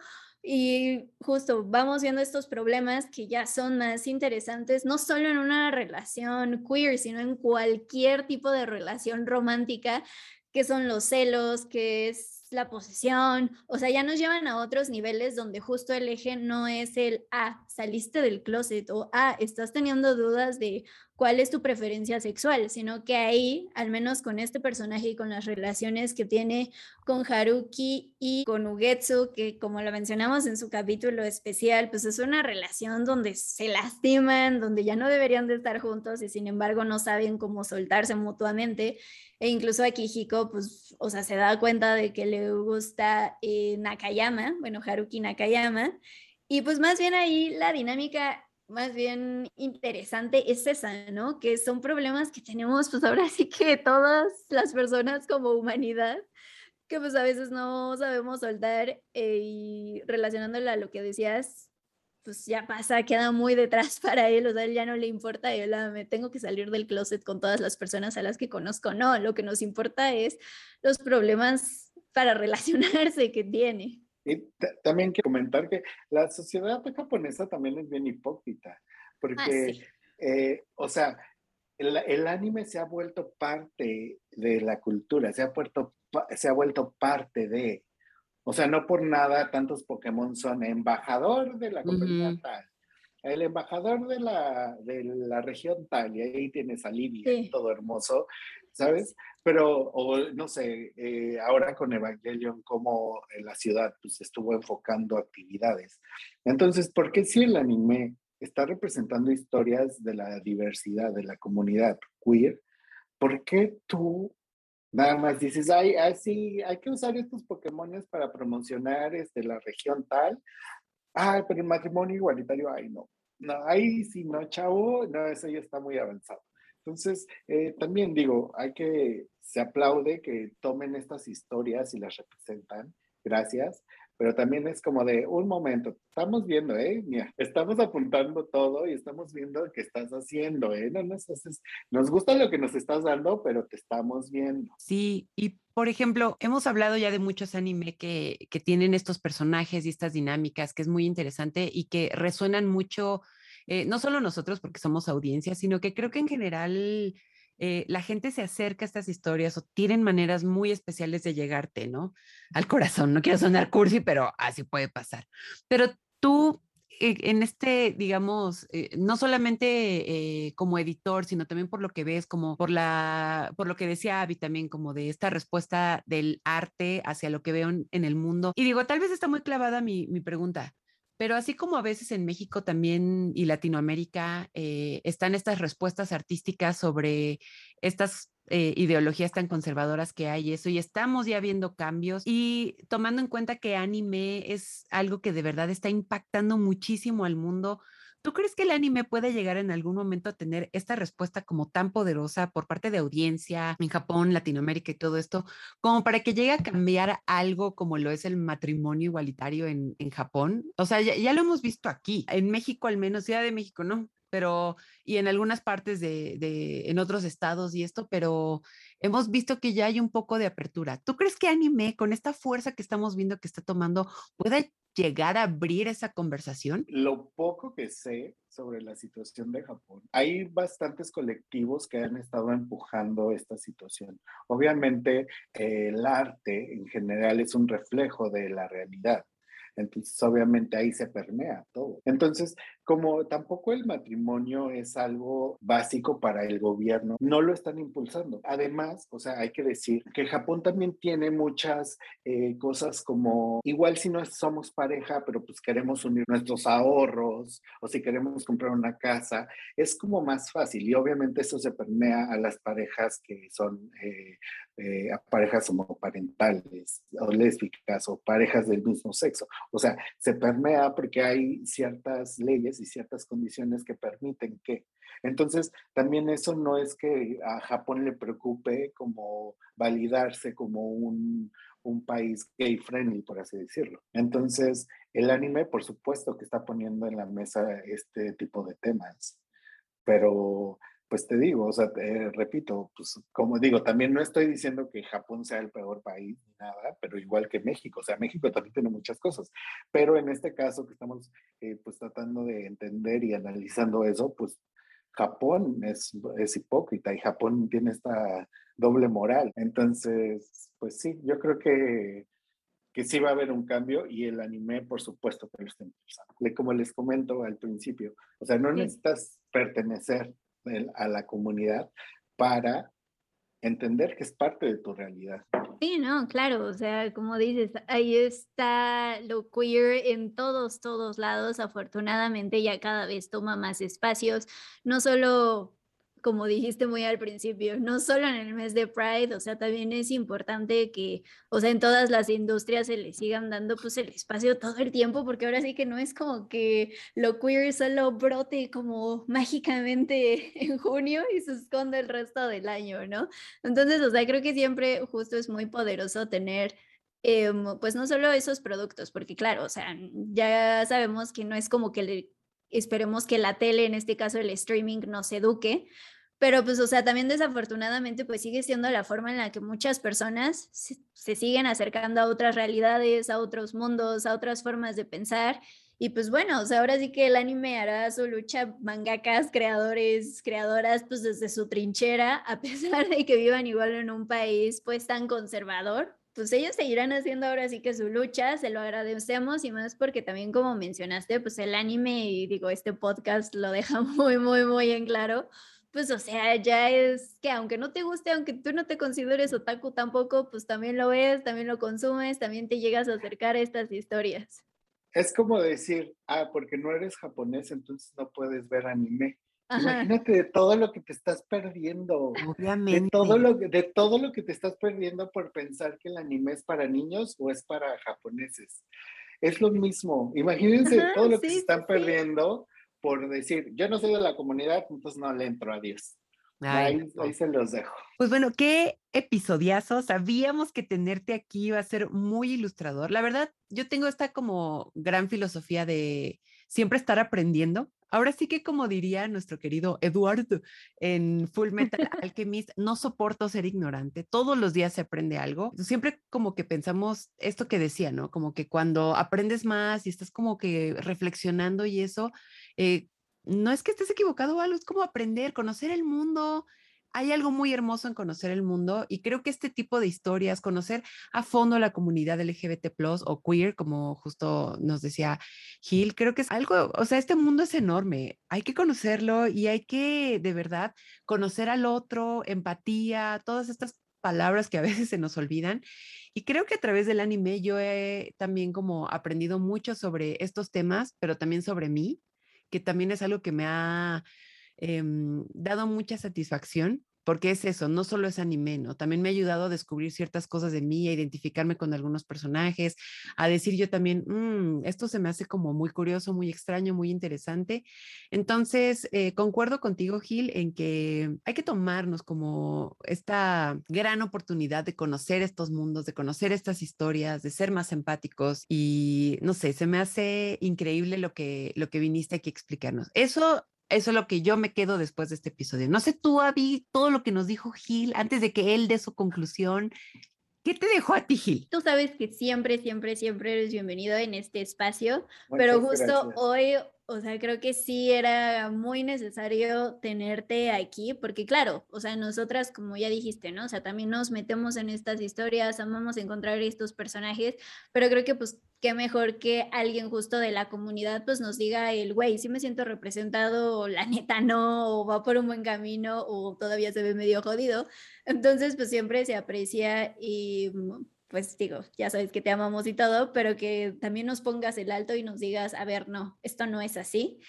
y justo vamos viendo estos problemas que ya son más interesantes, no solo en una relación queer, sino en cualquier tipo de relación romántica, que son los celos, que es la posesión, o sea, ya nos llevan a otros niveles donde justo el eje no es el, ah, saliste del closet o, ah, estás teniendo dudas de cuál es tu preferencia sexual, sino que ahí, al menos con este personaje y con las relaciones que tiene con Haruki y con Ugetsu, que como lo mencionamos en su capítulo especial, pues es una relación donde se lastiman, donde ya no deberían de estar juntos y sin embargo no saben cómo soltarse mutuamente. E incluso aquí Hiko, pues, o sea, se da cuenta de que le gusta eh, Nakayama, bueno, Haruki Nakayama. Y pues más bien ahí la dinámica más bien interesante es esa, ¿no? Que son problemas que tenemos, pues ahora sí que todas las personas como humanidad, que pues a veces no sabemos soltar eh, y relacionándola a lo que decías, pues ya pasa, queda muy detrás para él, o sea, él ya no le importa, él, ah, me tengo que salir del closet con todas las personas a las que conozco, no, lo que nos importa es los problemas para relacionarse que tiene. Y también quiero comentar que la sociedad japonesa también es bien hipócrita, ah, porque, eh, o sea, el, el, anime se ha vuelto parte de la cultura, se ha, vuelto, se ha vuelto parte de, o sea, no por nada tantos Pokémon son embajador de la comunidad tal, el embajador de la, de la región tal, y ahí tienes a Livia, todo hermoso, ¿sabes? Pero, o no sé, eh, ahora con Evangelion, como la ciudad pues, estuvo enfocando actividades. Entonces, ¿por qué si el anime está representando historias de la diversidad, de la comunidad queer, ¿por qué tú nada más dices, ay, así, hay que usar estos Pokémon para promocionar este, la región tal? Ay, pero el matrimonio igualitario, ay, no. No, ahí sí, no, chavo, no, eso ya está muy avanzado. Entonces, eh, también digo, hay que, se aplaude que tomen estas historias y las representan, gracias, pero también es como de un momento, estamos viendo, ¿eh? Mira, estamos apuntando todo y estamos viendo qué estás haciendo, ¿eh? No nos, haces, nos gusta lo que nos estás dando, pero te estamos viendo. Sí, y por ejemplo, hemos hablado ya de muchos anime que, que tienen estos personajes y estas dinámicas, que es muy interesante y que resuenan mucho eh, no solo nosotros porque somos audiencia, sino que creo que en general eh, la gente se acerca a estas historias o tienen maneras muy especiales de llegarte, ¿no? Al corazón. No quiero sonar cursi, pero así puede pasar. Pero tú, eh, en este, digamos, no solamente como editor, sino también por lo que ves, como por la, por lo que decía Abby también, como de esta respuesta del arte hacia lo que veo en, el mundo. Y digo, tal vez está muy clavada mi, mi pregunta, pero así como a veces en México también y Latinoamérica eh, están estas respuestas artísticas sobre estas eh, ideologías tan conservadoras que hay eso y estamos ya viendo cambios y tomando en cuenta que anime es algo que de verdad está impactando muchísimo al mundo, ¿Tú crees que el anime puede llegar en algún momento a tener esta respuesta como tan poderosa por parte de audiencia en Japón, Latinoamérica y todo esto, como para que llegue a cambiar algo como lo es el matrimonio igualitario en, Japón? O sea, ya, lo hemos visto aquí, en México al menos, Ciudad de México, ¿no? Pero, y en algunas partes de, en otros estados y esto, pero hemos visto que ya hay un poco de apertura. ¿Tú crees que anime, con esta fuerza que estamos viendo que está tomando, puede llegar a abrir esa conversación? Lo poco que sé sobre la situación de Japón, hay bastantes colectivos que han estado empujando esta situación. Obviamente, el arte en general es un reflejo de la realidad. Entonces, obviamente ahí se permea todo. Entonces, como tampoco el matrimonio es algo básico para el gobierno, no lo están impulsando. Además, o sea, hay que decir que Japón también tiene muchas eh, cosas como, igual si no somos pareja, pero pues queremos unir nuestros ahorros o si queremos comprar una casa, es como más fácil y obviamente eso se permea a las parejas que son eh, eh, parejas homoparentales o lésbicas o parejas del mismo sexo. O sea, se permea porque hay ciertas leyes y ciertas condiciones que permiten que. Entonces, también eso no es que a Japón le preocupe como validarse como un, un país gay friendly, por así decirlo. Entonces, el anime, por supuesto, que está poniendo en la mesa este tipo de temas, pero pues te digo, o sea, te, repito, pues como digo, también no estoy diciendo que Japón sea el peor país ni nada, pero igual que México, o sea, México también tiene muchas cosas, pero en este caso que estamos eh, pues tratando de entender y analizando eso, pues Japón es, es hipócrita y Japón tiene esta doble moral. Entonces, pues sí, yo creo que, que sí va a haber un cambio y el anime, por supuesto, que lo está impulsando. Como les comento al principio, o sea, no necesitas pertenecer a la comunidad para entender que es parte de tu realidad. Sí, no, claro, o sea, como dices, ahí está lo queer en todos, todos lados, afortunadamente ya cada vez toma más espacios, no solo como dijiste muy al principio, no solo en el mes de Pride, o sea, también es importante que, o sea, en todas las industrias se le sigan dando pues el espacio todo el tiempo, porque ahora sí que no es como que lo queer solo brote como mágicamente en junio y se esconde el resto del año, ¿no? Entonces, o sea, creo que siempre justo es muy poderoso tener em, pues no solo esos productos, porque claro, o sea, ya sabemos que no es como que le, esperemos que la tele, en este caso el streaming, nos eduque, pero pues, o sea, también desafortunadamente, pues sigue siendo la forma en la que muchas personas se, siguen acercando a otras realidades, a otros mundos, a otras formas de pensar. Y pues bueno, o sea, ahora sí que el anime hará su lucha, mangakas, creadores, creadoras, pues desde su trinchera, a pesar de que vivan igual en un país pues tan conservador, pues ellos seguirán haciendo ahora sí que su lucha, se lo agradecemos y más porque también como mencionaste, pues el anime y digo, este podcast lo deja muy, muy, muy en claro, pues o sea, ya es que aunque no te guste, aunque tú no te consideres otaku tampoco, pues también lo ves, también lo consumes, también te llegas a acercar a estas historias. Es como decir, ah, porque no eres japonés, entonces no puedes ver anime. Imagínate de todo lo que te estás perdiendo. Obviamente. De todo, lo, de todo lo que te estás perdiendo por pensar que el anime es para niños o es para japoneses. Es lo mismo. Imagínense todo lo que se están perdiendo por decir, yo no soy de la comunidad, entonces no le entro a Dios. ahí, se los dejo. Pues bueno, qué episodiazo. Sabíamos que tenerte aquí iba a ser muy ilustrador. La verdad, yo tengo esta como gran filosofía de siempre estar aprendiendo. Ahora sí que como diría nuestro querido Eduardo en Full Metal Alchemist, no soporto ser ignorante. Todos los días se aprende algo. Siempre como que pensamos esto que decía, ¿no? Como que cuando aprendes más y estás como que reflexionando y eso, eh, no es que estés equivocado o algo, es como aprender, conocer el mundo, hay algo muy hermoso en conocer el mundo y creo que este tipo de historias, conocer a fondo la comunidad LGBT o queer, como justo nos decía Gil, creo que es algo, o sea, este mundo es enorme, hay que conocerlo y hay que de verdad conocer al otro, empatía, todas estas palabras que a veces se nos olvidan. Y creo que a través del anime yo he también como aprendido mucho sobre estos temas, pero también sobre mí, que también es algo que me ha Em, dado mucha satisfacción porque es eso, no solo es anime. También me ha ayudado a descubrir ciertas cosas de mí, a identificarme con algunos personajes, a decir yo también, mm, esto se me hace como muy curioso, muy extraño, muy interesante. Entonces, eh, concuerdo contigo, Gil, en que hay que tomarnos como esta gran oportunidad de conocer estos mundos, de conocer estas historias, de ser más empáticos y, no sé, se me hace increíble lo que, lo que viniste aquí a explicarnos. Eso eso es lo que yo me quedo después de este episodio. No sé tú, Abby, todo lo que nos dijo Gil antes de que él dé su conclusión. ¿Qué te dejó a ti, Gil? Tú sabes que siempre, siempre, siempre eres bienvenido en este espacio, pero justo hoy O sea, creo que sí era muy necesario tenerte aquí, porque claro, o sea, nosotras, como ya dijiste, ¿no? O sea, también nos metemos en estas historias, amamos encontrar estos personajes, pero creo que pues qué mejor que alguien justo de la comunidad pues nos diga el, güey, sí me siento representado, o la neta no, o va por un buen camino, o todavía se ve medio jodido. Entonces, pues siempre se aprecia y pues digo, ya sabes que te amamos y todo, pero que también nos pongas el alto y nos digas, a ver, no, esto no es así.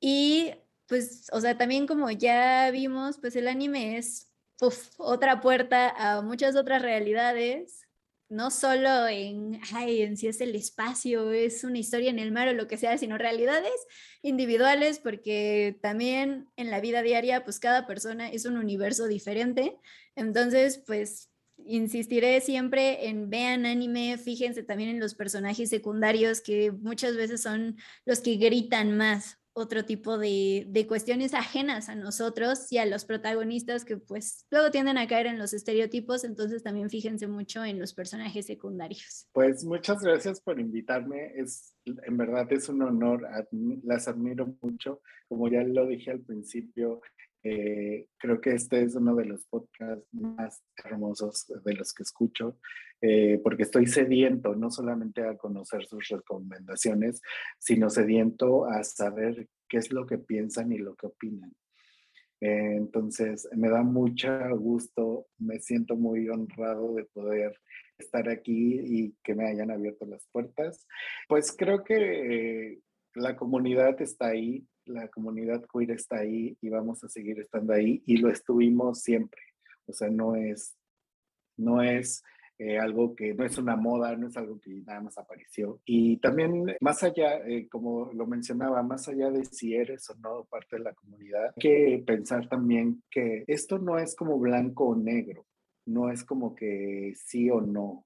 Y pues, o sea, también como ya vimos, pues el anime es otra puerta a muchas otras realidades, no solo en, ay, en si es el espacio, es una historia en el mar o lo que sea, sino realidades individuales, porque también en la vida diaria, pues cada persona es un universo diferente. Entonces, pues insistiré siempre en vean anime, fíjense también en los personajes secundarios que muchas veces son los que gritan más otro tipo de, de, cuestiones ajenas a nosotros y a los protagonistas que pues luego tienden a caer en los estereotipos, entonces también fíjense mucho en los personajes secundarios. Pues muchas gracias por invitarme, es en verdad es un honor, las admiro mucho, como ya lo dije al principio, eh, creo que este es uno de los podcasts más hermosos de los que escucho, eh, porque estoy sediento no solamente a conocer sus recomendaciones, sino sediento a saber qué es lo que piensan y lo que opinan. Eh, entonces, me da mucho gusto, me siento muy honrado de poder estar aquí y que me hayan abierto las puertas. Pues creo que la comunidad está ahí, la comunidad queer está ahí y vamos a seguir estando ahí y lo estuvimos siempre. O sea, no es, no es eh, algo que no es una moda, no es algo que nada más apareció. Y también más allá, eh, como lo mencionaba, más allá de si eres o no parte de la comunidad, hay que pensar también que esto no es como blanco o negro, no es como que sí o no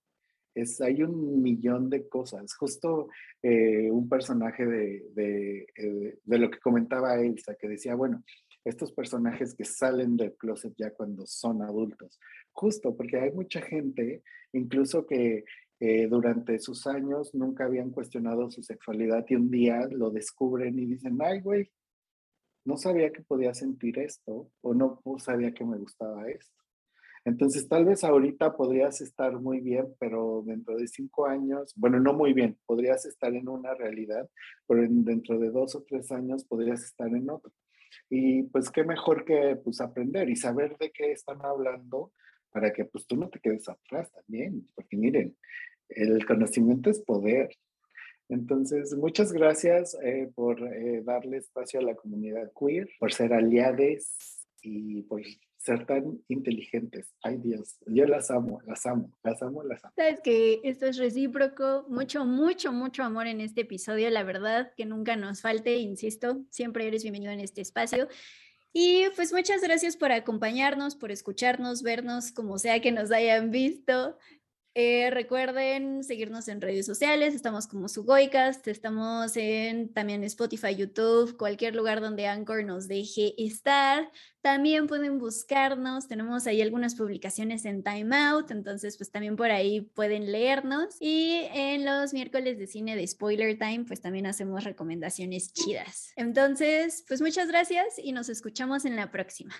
es, hay un millón de cosas. Justo eh, un personaje de, de, eh, de, lo que comentaba Elsa, que decía, bueno, estos personajes que salen del closet ya cuando son adultos. Justo porque hay mucha gente, incluso que eh, durante sus años nunca habían cuestionado su sexualidad y un día lo descubren y dicen, ay, güey, no sabía que podía sentir esto o no sabía que me gustaba esto. Entonces, tal vez ahorita podrías estar muy bien, pero dentro de cinco años, bueno, no muy bien, podrías estar en una realidad, pero dentro de dos o tres años podrías estar en otra. Y pues qué mejor que pues aprender y saber de qué están hablando para que pues tú no te quedes atrás también, porque miren, el conocimiento es poder. Entonces, muchas gracias eh, por eh, darle espacio a la comunidad queer, por ser aliades y por ser tan inteligentes. Ay Dios, yo las amo, las amo, las amo, las amo. Sabes que esto es recíproco, mucho, mucho, mucho amor en este episodio, la verdad, que nunca nos falte, insisto, siempre eres bienvenido en este espacio. Y pues muchas gracias por acompañarnos, por escucharnos, vernos, como sea que nos hayan visto. Eh, recuerden seguirnos en redes sociales, estamos como Sugoicast, estamos en también Spotify, YouTube, cualquier lugar donde Anchor nos deje estar. También pueden buscarnos, tenemos ahí algunas publicaciones en Time Out, entonces pues también por ahí pueden leernos. Y en los miércoles de cine de Spoiler Time, pues también hacemos recomendaciones chidas. Entonces, pues muchas gracias y nos escuchamos en la próxima.